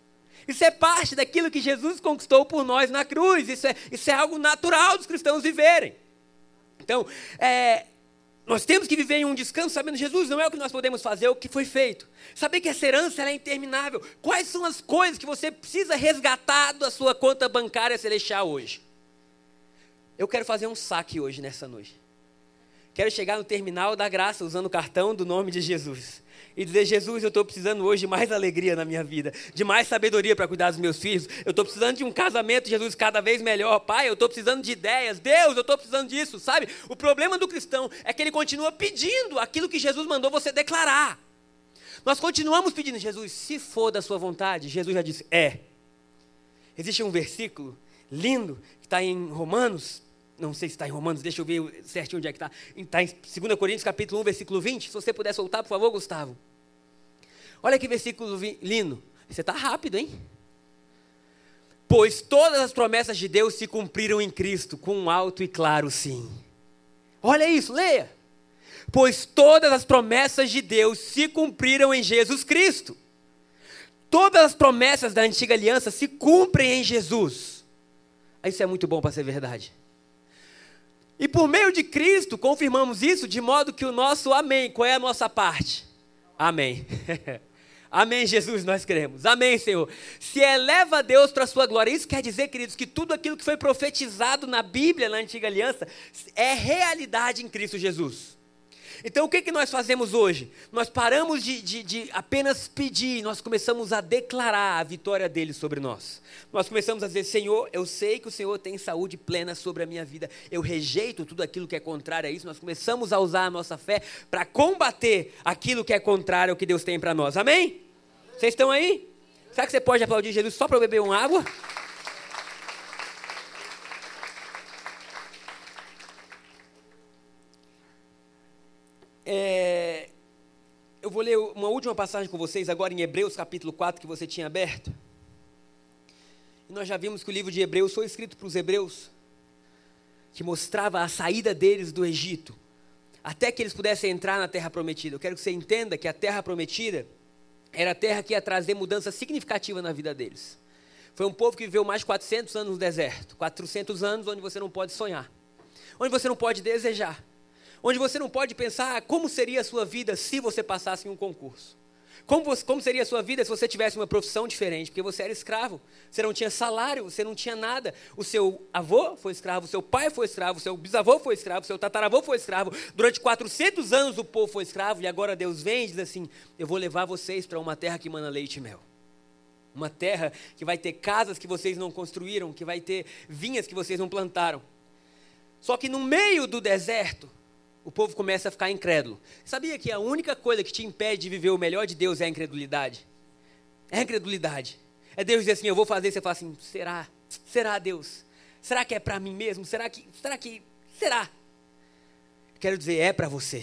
Isso é parte daquilo que Jesus conquistou por nós na cruz. Isso é, isso é algo natural dos cristãos viverem. Então, é, nós temos que viver em um descanso sabendo Jesus não é o que nós podemos fazer, é o que foi feito. Saber que essa herança é interminável. Quais são as coisas que você precisa resgatar da sua conta bancária celestial hoje? Eu quero fazer um saque hoje nessa noite. Quero chegar no terminal da graça usando o cartão do nome de Jesus e dizer: Jesus, eu estou precisando hoje de mais alegria na minha vida, de mais sabedoria para cuidar dos meus filhos. Eu estou precisando de um casamento, Jesus, cada vez melhor. Pai, eu estou precisando de ideias. Deus, eu estou precisando disso, sabe? O problema do cristão é que ele continua pedindo aquilo que Jesus mandou você declarar. Nós continuamos pedindo, Jesus, se for da sua vontade. Jesus já disse: é. Existe um versículo lindo que está em Romanos, não sei se está em Romanos, deixa eu ver certinho onde é que está. Está em 2 Coríntios capítulo 1, versículo 20. Se você puder soltar, por favor, Gustavo. Olha que versículo lindo. Você está rápido, hein? Pois todas as promessas de Deus se cumpriram em Cristo, com um alto e claro sim. Olha isso, leia. Pois todas as promessas de Deus se cumpriram em Jesus Cristo. Todas as promessas da antiga aliança se cumprem em Jesus. Isso é muito bom para ser verdade. E por meio de Cristo confirmamos isso de modo que o nosso amém, qual é a nossa parte? Amém. Amém, Jesus, nós cremos. Amém, Senhor. Se eleva Deus para a sua glória, isso quer dizer, queridos, que tudo aquilo que foi profetizado na Bíblia, na antiga aliança, é realidade em Cristo Jesus. Então o que, que nós fazemos hoje? Nós paramos de, de, de apenas pedir, nós começamos a declarar a vitória dele sobre nós. Nós começamos a dizer: Senhor, eu sei que o Senhor tem saúde plena sobre a minha vida, eu rejeito tudo aquilo que é contrário a isso. Nós começamos a usar a nossa fé para combater aquilo que é contrário ao que Deus tem para nós. Amém? Vocês estão aí? Será que você pode aplaudir Jesus só para eu beber uma água? É, eu vou ler uma última passagem com vocês agora em Hebreus capítulo 4 que você tinha aberto. E nós já vimos que o livro de Hebreus foi escrito para os hebreus, que mostrava a saída deles do Egito, até que eles pudessem entrar na terra prometida. Eu quero que você entenda que a terra prometida era a terra que ia trazer mudança significativa na vida deles. Foi um povo que viveu mais de 400 anos no deserto 400 anos onde você não pode sonhar, onde você não pode desejar onde você não pode pensar como seria a sua vida se você passasse em um concurso. Como, você, como, seria a sua vida se você tivesse uma profissão diferente? Porque você era escravo, você não tinha salário, você não tinha nada. O seu avô foi escravo, o seu pai foi escravo, o seu bisavô foi escravo, o seu tataravô foi escravo. Durante 400 anos o povo foi escravo e agora Deus vem e diz assim: Eu vou levar vocês para uma terra que mana leite e mel. Uma terra que vai ter casas que vocês não construíram, que vai ter vinhas que vocês não plantaram. Só que no meio do deserto, o povo começa a ficar incrédulo. Sabia que a única coisa que te impede de viver o melhor de Deus é a incredulidade? É a incredulidade. É Deus dizer assim, eu vou fazer, você fala assim, será? Será Deus? Será que é para mim mesmo? Será que, será que, será? Quero dizer, é para você.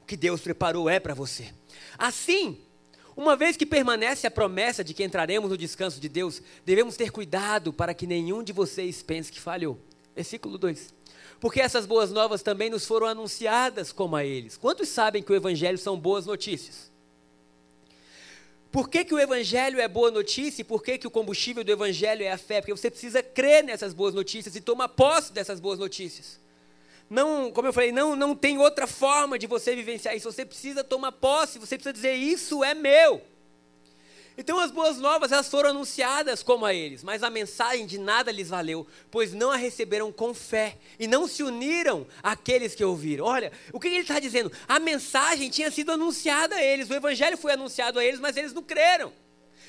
O que Deus preparou é para você. Assim, uma vez que permanece a promessa de que entraremos no descanso de Deus, devemos ter cuidado para que nenhum de vocês pense que falhou. Versículo 2 porque essas boas novas também nos foram anunciadas como a eles. Quantos sabem que o Evangelho são boas notícias? Por que, que o Evangelho é boa notícia e por que, que o combustível do Evangelho é a fé? Porque você precisa crer nessas boas notícias e tomar posse dessas boas notícias. Não, como eu falei, não, não tem outra forma de você vivenciar isso. Você precisa tomar posse, você precisa dizer: Isso é meu. Então as boas novas elas foram anunciadas como a eles, mas a mensagem de nada lhes valeu, pois não a receberam com fé e não se uniram àqueles que ouviram. Olha, o que ele está dizendo? A mensagem tinha sido anunciada a eles, o evangelho foi anunciado a eles, mas eles não creram.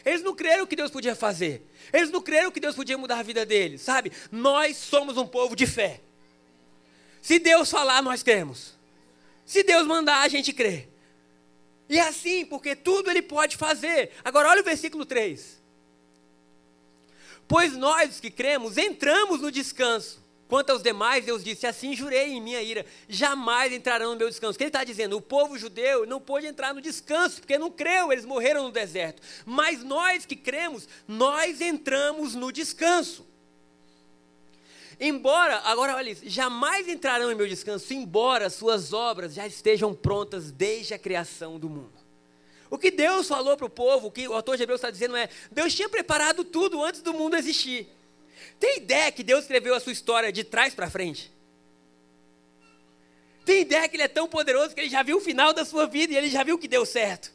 Eles não creram que Deus podia fazer. Eles não creram que Deus podia mudar a vida deles, sabe? Nós somos um povo de fé. Se Deus falar, nós cremos. Se Deus mandar, a gente crê. E é assim, porque tudo ele pode fazer. Agora, olha o versículo 3. Pois nós que cremos entramos no descanso. Quanto aos demais, Deus disse: Assim jurei em minha ira, jamais entrarão no meu descanso. O que ele está dizendo? O povo judeu não pôde entrar no descanso, porque não creu, eles morreram no deserto. Mas nós que cremos, nós entramos no descanso. Embora, agora olha isso, jamais entrarão em meu descanso, embora suas obras já estejam prontas desde a criação do mundo. O que Deus falou para o povo, o que o autor de Hebreus está dizendo é: Deus tinha preparado tudo antes do mundo existir. Tem ideia que Deus escreveu a sua história de trás para frente? Tem ideia que Ele é tão poderoso que Ele já viu o final da sua vida e Ele já viu que deu certo?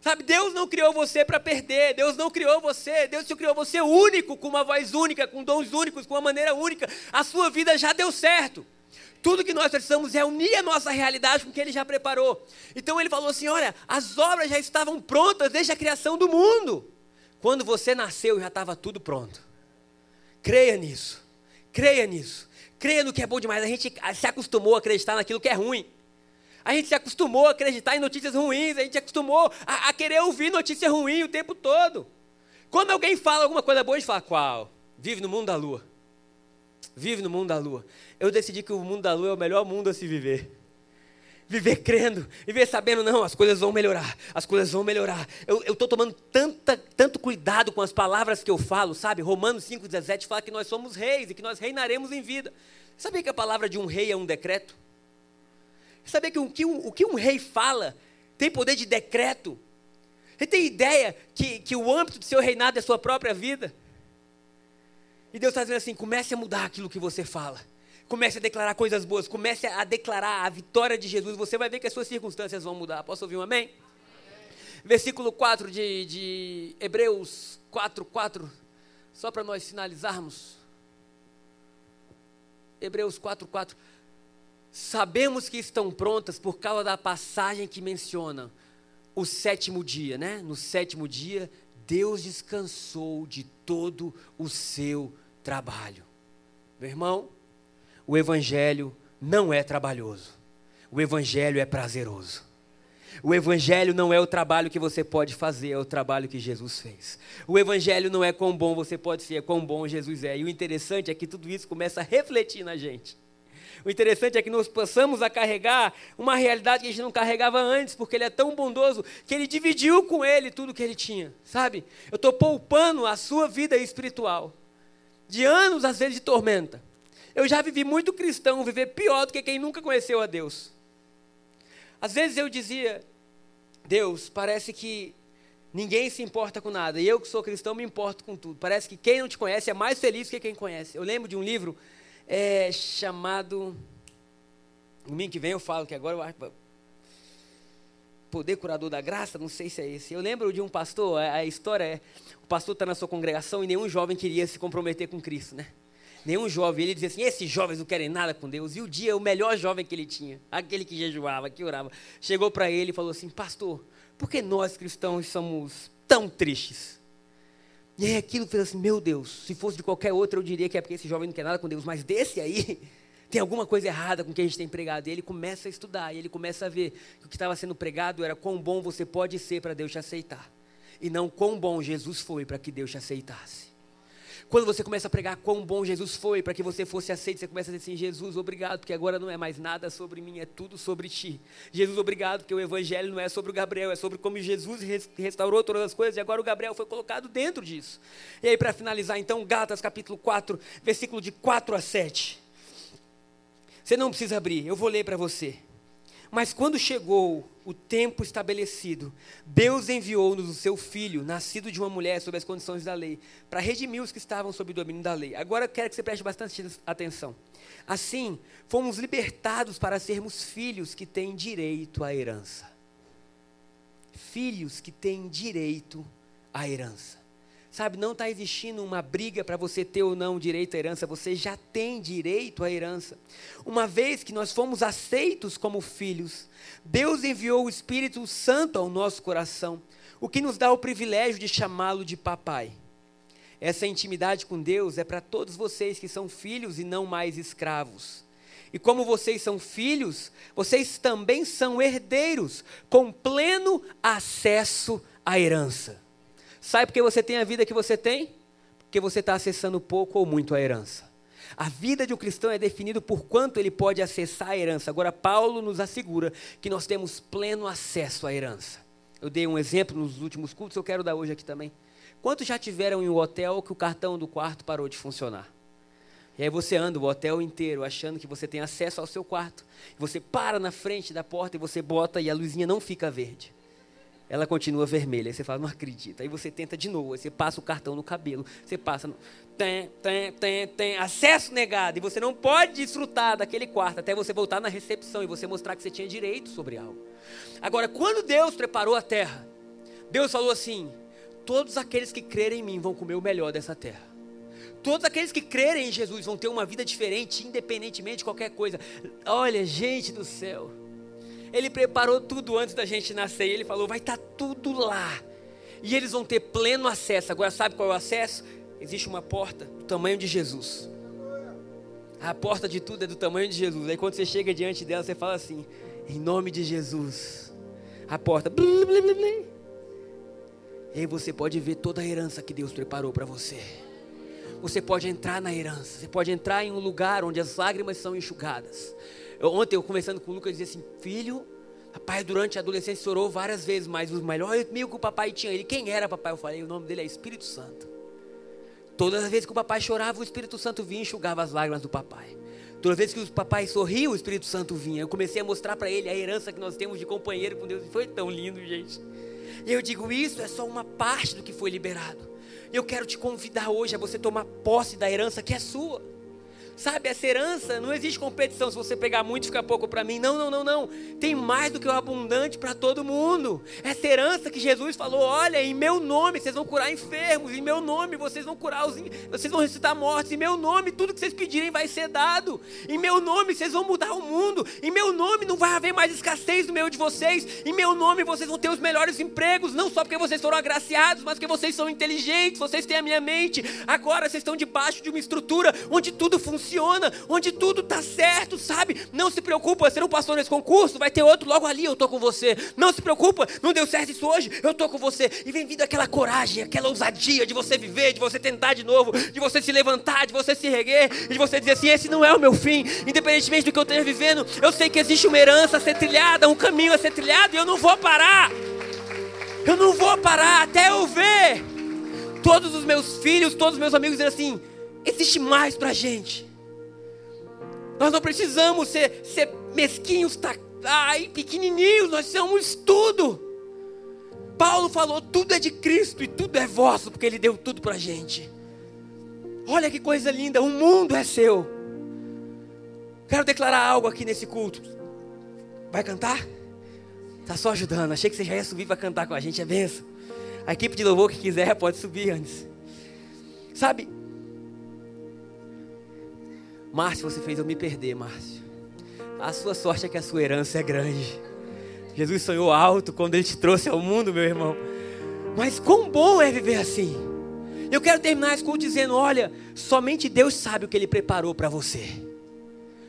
Sabe, Deus não criou você para perder, Deus não criou você, Deus te criou você único, com uma voz única, com dons únicos, com uma maneira única. A sua vida já deu certo. Tudo que nós precisamos é unir a nossa realidade com o que Ele já preparou. Então Ele falou assim: olha, as obras já estavam prontas desde a criação do mundo. Quando você nasceu, já estava tudo pronto. Creia nisso, creia nisso, creia no que é bom demais. A gente se acostumou a acreditar naquilo que é ruim. A gente se acostumou a acreditar em notícias ruins, a gente se acostumou a, a querer ouvir notícia ruim o tempo todo. Quando alguém fala alguma coisa boa, a gente fala, qual? Vive no mundo da lua. Vive no mundo da lua. Eu decidi que o mundo da lua é o melhor mundo a se viver. Viver crendo, viver sabendo, não, as coisas vão melhorar, as coisas vão melhorar. Eu estou tomando tanta, tanto cuidado com as palavras que eu falo, sabe? Romanos 5,17 fala que nós somos reis e que nós reinaremos em vida. Sabia que a palavra de um rei é um decreto? Saber que o que um, o que um rei fala tem poder de decreto. Você tem ideia que, que o âmbito do seu reinado é a sua própria vida? E Deus está dizendo assim: comece a mudar aquilo que você fala. Comece a declarar coisas boas. Comece a declarar a vitória de Jesus. Você vai ver que as suas circunstâncias vão mudar. Posso ouvir um amém? versículo 4 de, de Hebreus 4, 4, só para nós finalizarmos. Hebreus 4, 4. Sabemos que estão prontas por causa da passagem que menciona o sétimo dia, né? No sétimo dia, Deus descansou de todo o seu trabalho. Meu irmão, o Evangelho não é trabalhoso, o Evangelho é prazeroso. O Evangelho não é o trabalho que você pode fazer, é o trabalho que Jesus fez. O Evangelho não é quão bom você pode ser, é quão bom Jesus é. E o interessante é que tudo isso começa a refletir na gente. O interessante é que nós passamos a carregar uma realidade que a gente não carregava antes, porque Ele é tão bondoso que Ele dividiu com Ele tudo que Ele tinha, sabe? Eu estou poupando a sua vida espiritual de anos, às vezes, de tormenta. Eu já vivi muito cristão viver pior do que quem nunca conheceu a Deus. Às vezes eu dizia, Deus, parece que ninguém se importa com nada, e eu que sou cristão me importo com tudo. Parece que quem não te conhece é mais feliz que quem conhece. Eu lembro de um livro é, chamado. Domingo que vem eu falo que agora eu acho. Poder Curador da Graça, não sei se é esse. Eu lembro de um pastor, a, história é: o pastor está na sua congregação e nenhum jovem queria se comprometer com Cristo, né? Nenhum jovem, ele dizia assim: esses jovens não querem nada com Deus. E o dia, o melhor jovem que ele tinha, aquele que jejuava, que orava, chegou para ele e falou assim: Pastor, por que nós cristãos somos tão tristes? E aí aquilo fez assim: Meu Deus, se fosse de qualquer outro, eu diria que é porque esse jovem não quer nada com Deus, mas desse aí, tem alguma coisa errada com o que a gente tem pregado. E ele começa a estudar, e ele começa a ver que o que estava sendo pregado era quão bom você pode ser para Deus te aceitar, e não quão bom Jesus foi para que Deus te aceitasse. Quando você começa a pregar quão bom Jesus foi para que você fosse aceito, você começa a dizer assim: Jesus, obrigado, porque agora não é mais nada sobre mim, é tudo sobre ti. Jesus, obrigado, porque o evangelho não é sobre o Gabriel, é sobre como Jesus restaurou todas as coisas e agora o Gabriel foi colocado dentro disso. E aí, para finalizar, então, Gálatas capítulo 4, versículo de 4 a 7. Você não precisa abrir, eu vou ler para você. Mas quando chegou o tempo estabelecido, Deus enviou-nos o seu filho, nascido de uma mulher sob as condições da lei, para redimir os que estavam sob o domínio da lei. Agora eu quero que você preste bastante atenção. Assim, fomos libertados para sermos filhos que têm direito à herança. Filhos que têm direito à herança. Sabe, não está existindo uma briga para você ter ou não direito à herança, você já tem direito à herança. Uma vez que nós fomos aceitos como filhos, Deus enviou o Espírito Santo ao nosso coração, o que nos dá o privilégio de chamá-lo de papai. Essa intimidade com Deus é para todos vocês que são filhos e não mais escravos. E como vocês são filhos, vocês também são herdeiros, com pleno acesso à herança. Sabe por que você tem a vida que você tem? Porque você está acessando pouco ou muito a herança. A vida de um cristão é definida por quanto ele pode acessar a herança. Agora, Paulo nos assegura que nós temos pleno acesso à herança. Eu dei um exemplo nos últimos cultos, eu quero dar hoje aqui também. Quantos já tiveram em um hotel que o cartão do quarto parou de funcionar? E aí você anda o hotel inteiro achando que você tem acesso ao seu quarto. Você para na frente da porta e você bota e a luzinha não fica verde ela continua vermelha. Aí você fala, não acredita. Aí você tenta de novo, aí você passa o cartão no cabelo, você passa, no... tem, tem, tem, tem, acesso negado. E você não pode desfrutar daquele quarto até você voltar na recepção e você mostrar que você tinha direito sobre algo. Agora, quando Deus preparou a terra, Deus falou assim: todos aqueles que crerem em mim vão comer o melhor dessa terra. Todos aqueles que crerem em Jesus vão ter uma vida diferente, independentemente de qualquer coisa. Olha, gente do céu. Ele preparou tudo antes da gente nascer. E ele falou: vai estar tá tudo lá. E eles vão ter pleno acesso. Agora, sabe qual é o acesso? Existe uma porta do tamanho de Jesus. A porta de tudo é do tamanho de Jesus. Aí quando você chega diante dela, você fala assim: em nome de Jesus. A porta. Blim, blim, blim, e aí você pode ver toda a herança que Deus preparou para você. Você pode entrar na herança. Você pode entrar em um lugar onde as lágrimas são enxugadas. Eu, ontem eu conversando com o Lucas, dizia assim: Filho, papai durante a adolescência orou várias vezes, mas o melhor amigo que o papai tinha, ele, quem era papai? Eu falei: O nome dele é Espírito Santo. Todas as vezes que o papai chorava, o Espírito Santo vinha e enxugava as lágrimas do papai. Todas as vezes que o papai sorria, o Espírito Santo vinha. Eu comecei a mostrar para ele a herança que nós temos de companheiro com Deus. E foi tão lindo, gente. E eu digo: Isso é só uma parte do que foi liberado. Eu quero te convidar hoje a você tomar posse da herança que é sua. Sabe, essa herança, não existe competição. Se você pegar muito, fica pouco para mim. Não, não, não, não. Tem mais do que o abundante para todo mundo. Essa herança que Jesus falou: olha, em meu nome vocês vão curar enfermos, em meu nome vocês vão curar os. Vocês vão ressuscitar mortos, em meu nome tudo que vocês pedirem vai ser dado. Em meu nome vocês vão mudar o mundo. Em meu nome não vai haver mais escassez no meio de vocês. Em meu nome vocês vão ter os melhores empregos. Não só porque vocês foram agraciados, mas porque vocês são inteligentes, vocês têm a minha mente. Agora vocês estão debaixo de uma estrutura onde tudo funciona funciona, onde tudo está certo, sabe? Não se preocupa, você não passou nesse concurso, vai ter outro logo ali, eu estou com você. Não se preocupa, não deu certo isso hoje, eu estou com você. E vem vindo aquela coragem, aquela ousadia de você viver, de você tentar de novo, de você se levantar, de você se erguer, de você dizer assim: esse não é o meu fim, independentemente do que eu esteja vivendo, eu sei que existe uma herança a ser trilhada, um caminho a ser trilhado, e eu não vou parar. Eu não vou parar até eu ver todos os meus filhos, todos os meus amigos dizer assim: existe mais para a gente. Nós não precisamos ser, ser mesquinhos, tá, ai, pequenininhos, nós somos tudo. Paulo falou: tudo é de Cristo e tudo é vosso, porque Ele deu tudo para a gente. Olha que coisa linda, o mundo é seu. Quero declarar algo aqui nesse culto. Vai cantar? Tá só ajudando. Achei que você já ia subir para cantar com a gente, é benção. A equipe de louvor que quiser pode subir antes. Sabe, Márcio, você fez eu me perder, Márcio. A sua sorte é que a sua herança é grande. Jesus sonhou alto quando ele te trouxe ao mundo, meu irmão. Mas quão bom é viver assim. Eu quero terminar esse culto dizendo: olha, somente Deus sabe o que Ele preparou para você.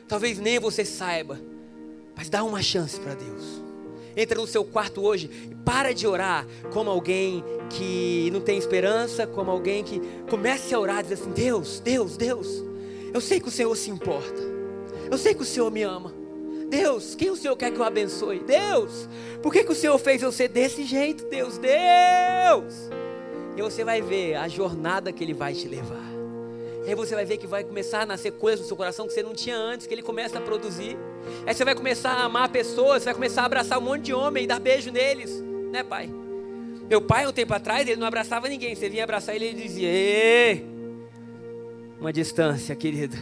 Talvez nem você saiba, mas dá uma chance para Deus. Entra no seu quarto hoje e para de orar como alguém que não tem esperança, como alguém que comece a orar e diz assim: Deus, Deus, Deus. Eu sei que o Senhor se importa. Eu sei que o Senhor me ama. Deus, quem o Senhor quer que eu abençoe? Deus, por que, que o Senhor fez eu ser desse jeito? Deus, Deus. E você vai ver a jornada que Ele vai te levar. E aí você vai ver que vai começar a nascer coisas no seu coração que você não tinha antes, que Ele começa a produzir. Aí você vai começar a amar pessoas, você vai começar a abraçar um monte de homem e dar beijo neles, né, pai? Meu pai, um tempo atrás, ele não abraçava ninguém. Você vinha abraçar ele e ele dizia: Ei! Uma distância, querido,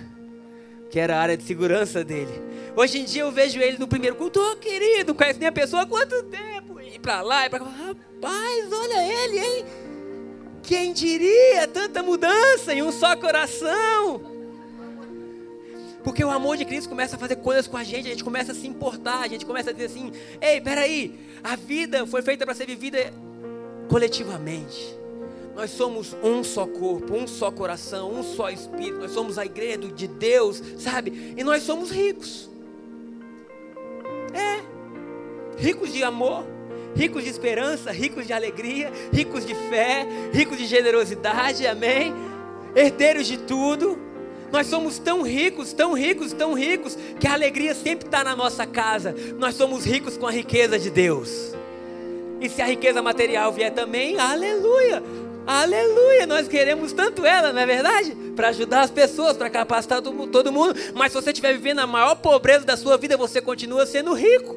que era a área de segurança dele. Hoje em dia eu vejo ele no primeiro culto, oh, querido, conhece nem a pessoa há quanto tempo? E para lá, e para lá, rapaz, olha ele, hein? Quem diria tanta mudança em um só coração? Porque o amor de Cristo começa a fazer coisas com a gente, a gente começa a se importar, a gente começa a dizer assim: ei, peraí, a vida foi feita para ser vivida coletivamente. Nós somos um só corpo, um só coração, um só espírito. Nós somos a igreja de Deus, sabe? E nós somos ricos. É. Ricos de amor, ricos de esperança, ricos de alegria, ricos de fé, ricos de generosidade, amém? Herdeiros de tudo. Nós somos tão ricos, tão ricos, tão ricos, que a alegria sempre está na nossa casa. Nós somos ricos com a riqueza de Deus. E se a riqueza material vier também, aleluia. Aleluia, nós queremos tanto ela, não é verdade? Para ajudar as pessoas, para capacitar todo mundo. Mas se você estiver vivendo a maior pobreza da sua vida, você continua sendo rico.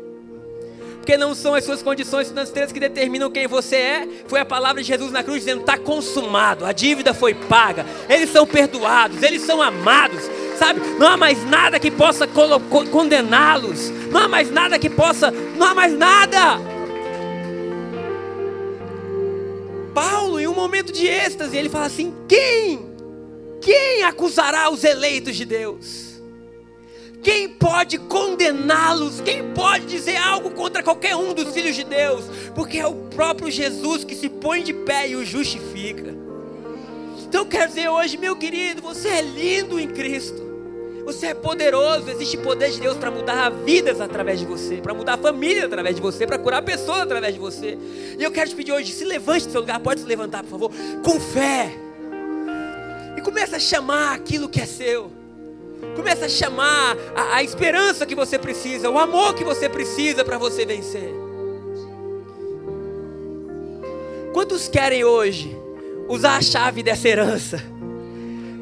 Porque não são as suas condições financeiras que determinam quem você é. Foi a palavra de Jesus na cruz dizendo: está consumado, a dívida foi paga, eles são perdoados, eles são amados. Sabe, não há mais nada que possa condená-los, não há mais nada que possa, não há mais nada. Paulo, em um momento de êxtase, ele fala assim: quem? Quem acusará os eleitos de Deus? Quem pode condená-los? Quem pode dizer algo contra qualquer um dos filhos de Deus? Porque é o próprio Jesus que se põe de pé e o justifica. Então, quero dizer hoje, meu querido, você é lindo em Cristo. Você é poderoso, existe poder de Deus para mudar vidas através de você, para mudar famílias através de você, para curar pessoas através de você. E eu quero te pedir hoje, se levante do seu lugar, pode se levantar, por favor, com fé. E comece a chamar aquilo que é seu. Comece a chamar a, a esperança que você precisa, o amor que você precisa para você vencer. Quantos querem hoje usar a chave dessa herança?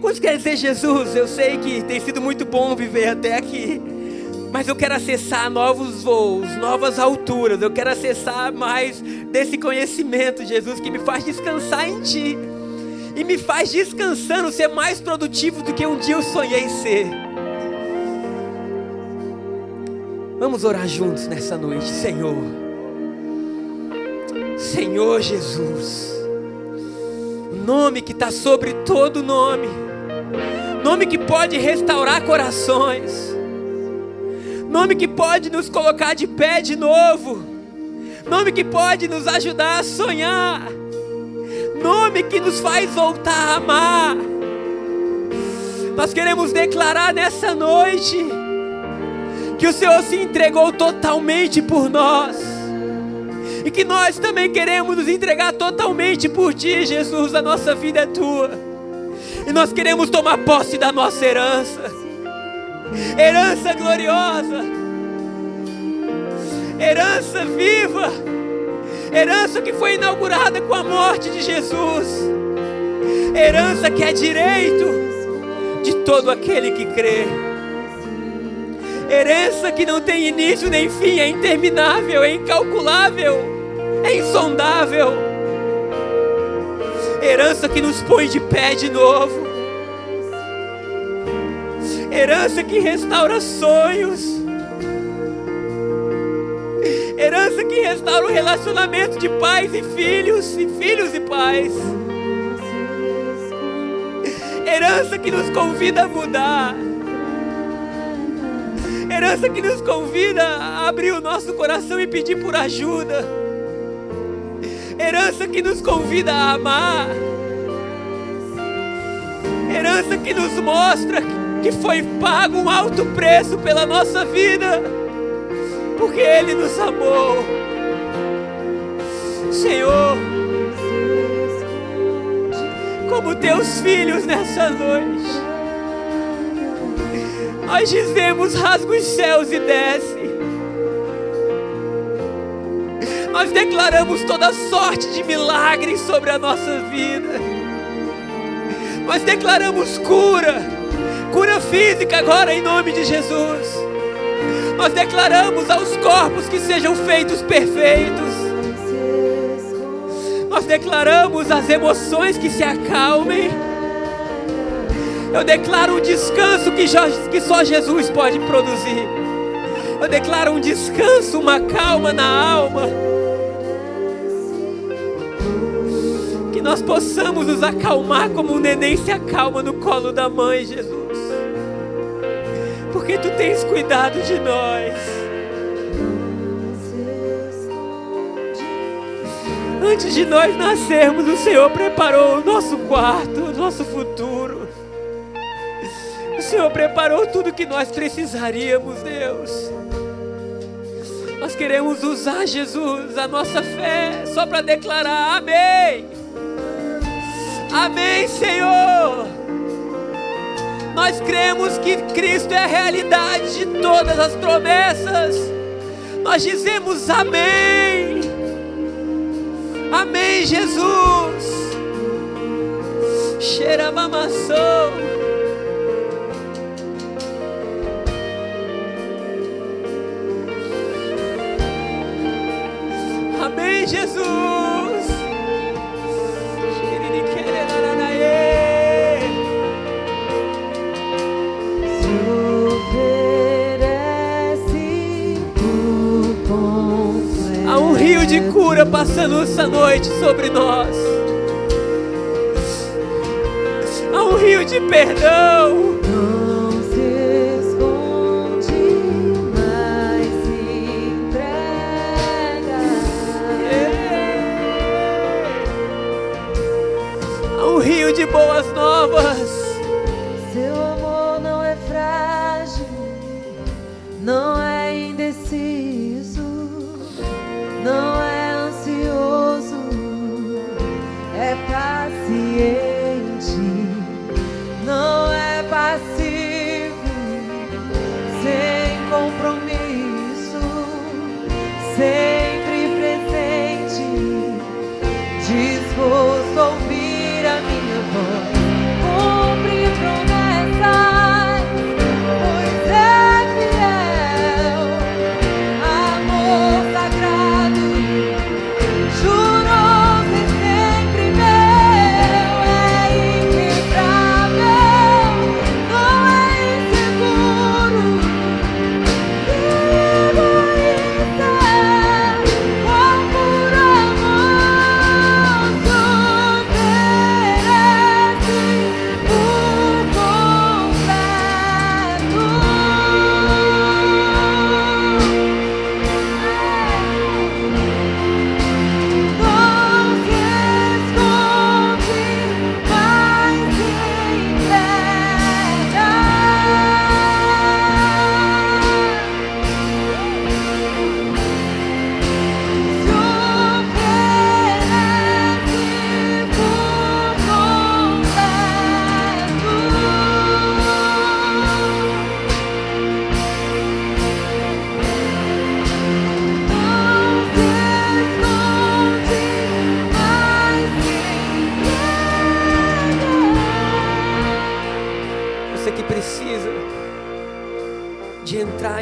Quantos querem dizer, Jesus, eu sei que tem sido muito bom viver até aqui, mas eu quero acessar novos voos, novas alturas, eu quero acessar mais desse conhecimento, Jesus, que me faz descansar em Ti. e me faz descansando ser mais produtivo do que um dia eu sonhei ser. Vamos orar juntos nessa noite, Senhor. Senhor Jesus, nome que está sobre todo nome, nome que pode restaurar corações, nome que pode nos colocar de pé de novo, nome que pode nos ajudar a sonhar nome que nos faz voltar a amar. Nós queremos declarar nessa noite que o Senhor se entregou totalmente por nós. E que nós também queremos nos entregar totalmente por Ti, Jesus. A nossa vida é Tua. E nós queremos tomar posse da nossa herança. Herança gloriosa. Herança viva herança que foi inaugurada com a morte de Jesus, herança que é direito de todo aquele que crê, herança que não tem início nem fim, é interminável, é incalculável, é insondável, herança que nos põe de pé de novo, herança que restaura sonhos Herança que restaura o relacionamento de pais e filhos, e filhos e pais. Herança que nos convida a mudar. Herança que nos convida a abrir o nosso coração e pedir por ajuda. Herança que nos convida a amar. Herança que nos mostra que foi pago um alto preço pela nossa vida porque Ele nos amou. Senhor, como teus filhos nessa noite, nós dizemos: rasga os céus e desce. Nós declaramos toda sorte de milagres sobre a nossa vida. Nós declaramos cura, cura física agora em nome de Jesus. Nós declaramos aos corpos que sejam feitos perfeitos. Nós declaramos as emoções que se acalmem. Eu declaro um descanso que, que só Jesus pode produzir. Eu declaro um descanso, uma calma na alma. Nós possamos nos acalmar como um neném se acalma no colo da mãe, Jesus porque tu tens cuidado de nós. Antes de nós nascermos, o Senhor preparou o nosso quarto, o nosso futuro. O Senhor preparou tudo que nós precisaríamos, Deus. Nós queremos usar Jesus, a nossa fé, só para declarar: Amém. Amém, Senhor. Nós cremos que Cristo é a realidade de todas as promessas. Nós dizemos amém. Amém, Jesus. Cheira mamação. Amém, Jesus. Cura passando essa noite sobre nós. Há um rio de perdão.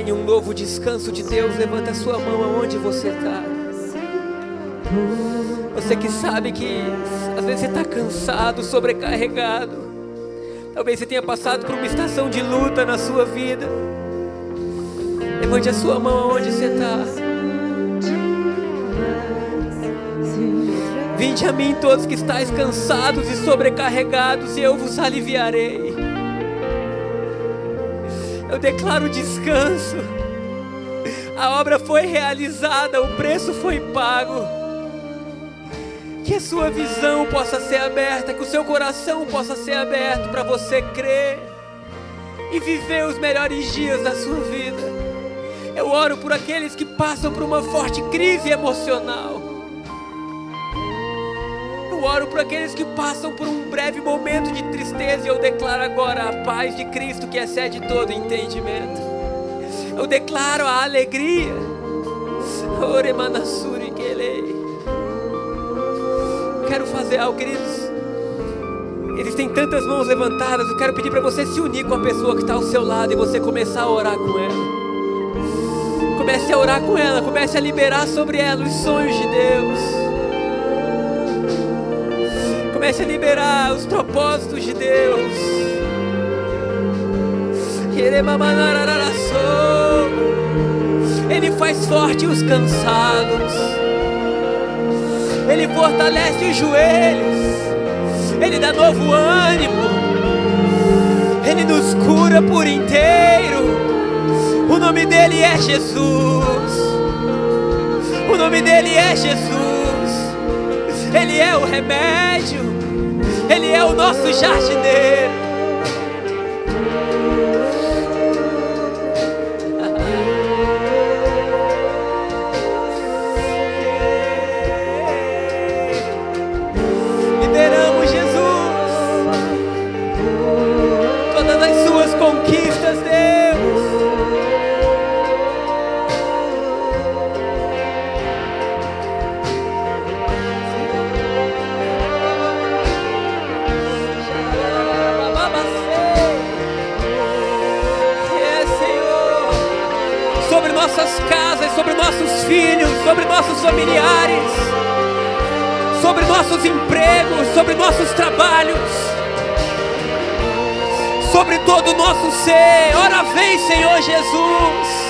Em um novo descanso de Deus, levanta a sua mão aonde você está. Você que sabe que às vezes você está cansado, sobrecarregado. Talvez você tenha passado por uma estação de luta na sua vida. Levante a sua mão aonde você está. Vinde a mim todos que estáis cansados e sobrecarregados, e eu vos aliviarei. Eu declaro descanso. A obra foi realizada, o preço foi pago. Que a sua visão possa ser aberta, que o seu coração possa ser aberto para você crer e viver os melhores dias da sua vida. Eu oro por aqueles que passam por uma forte crise emocional. Eu oro por aqueles que passam por um breve momento de tristeza e eu declaro agora a paz de Cristo que excede todo entendimento. Eu declaro a alegria. Quero fazer algo, queridos. Existem tantas mãos levantadas. Eu quero pedir para você se unir com a pessoa que está ao seu lado e você começar a orar com ela. Comece a orar com ela, comece a liberar sobre ela os sonhos de Deus. Comece a liberar os propósitos de Deus. Ele faz forte os cansados. Ele fortalece os joelhos. Ele dá novo ânimo. Ele nos cura por inteiro. O nome dele é Jesus. O nome dele é Jesus. Ele é o remédio, Ele é o nosso jardineiro. Nossos empregos, sobre nossos trabalhos, sobre todo o nosso ser. Ora, vem, Senhor Jesus.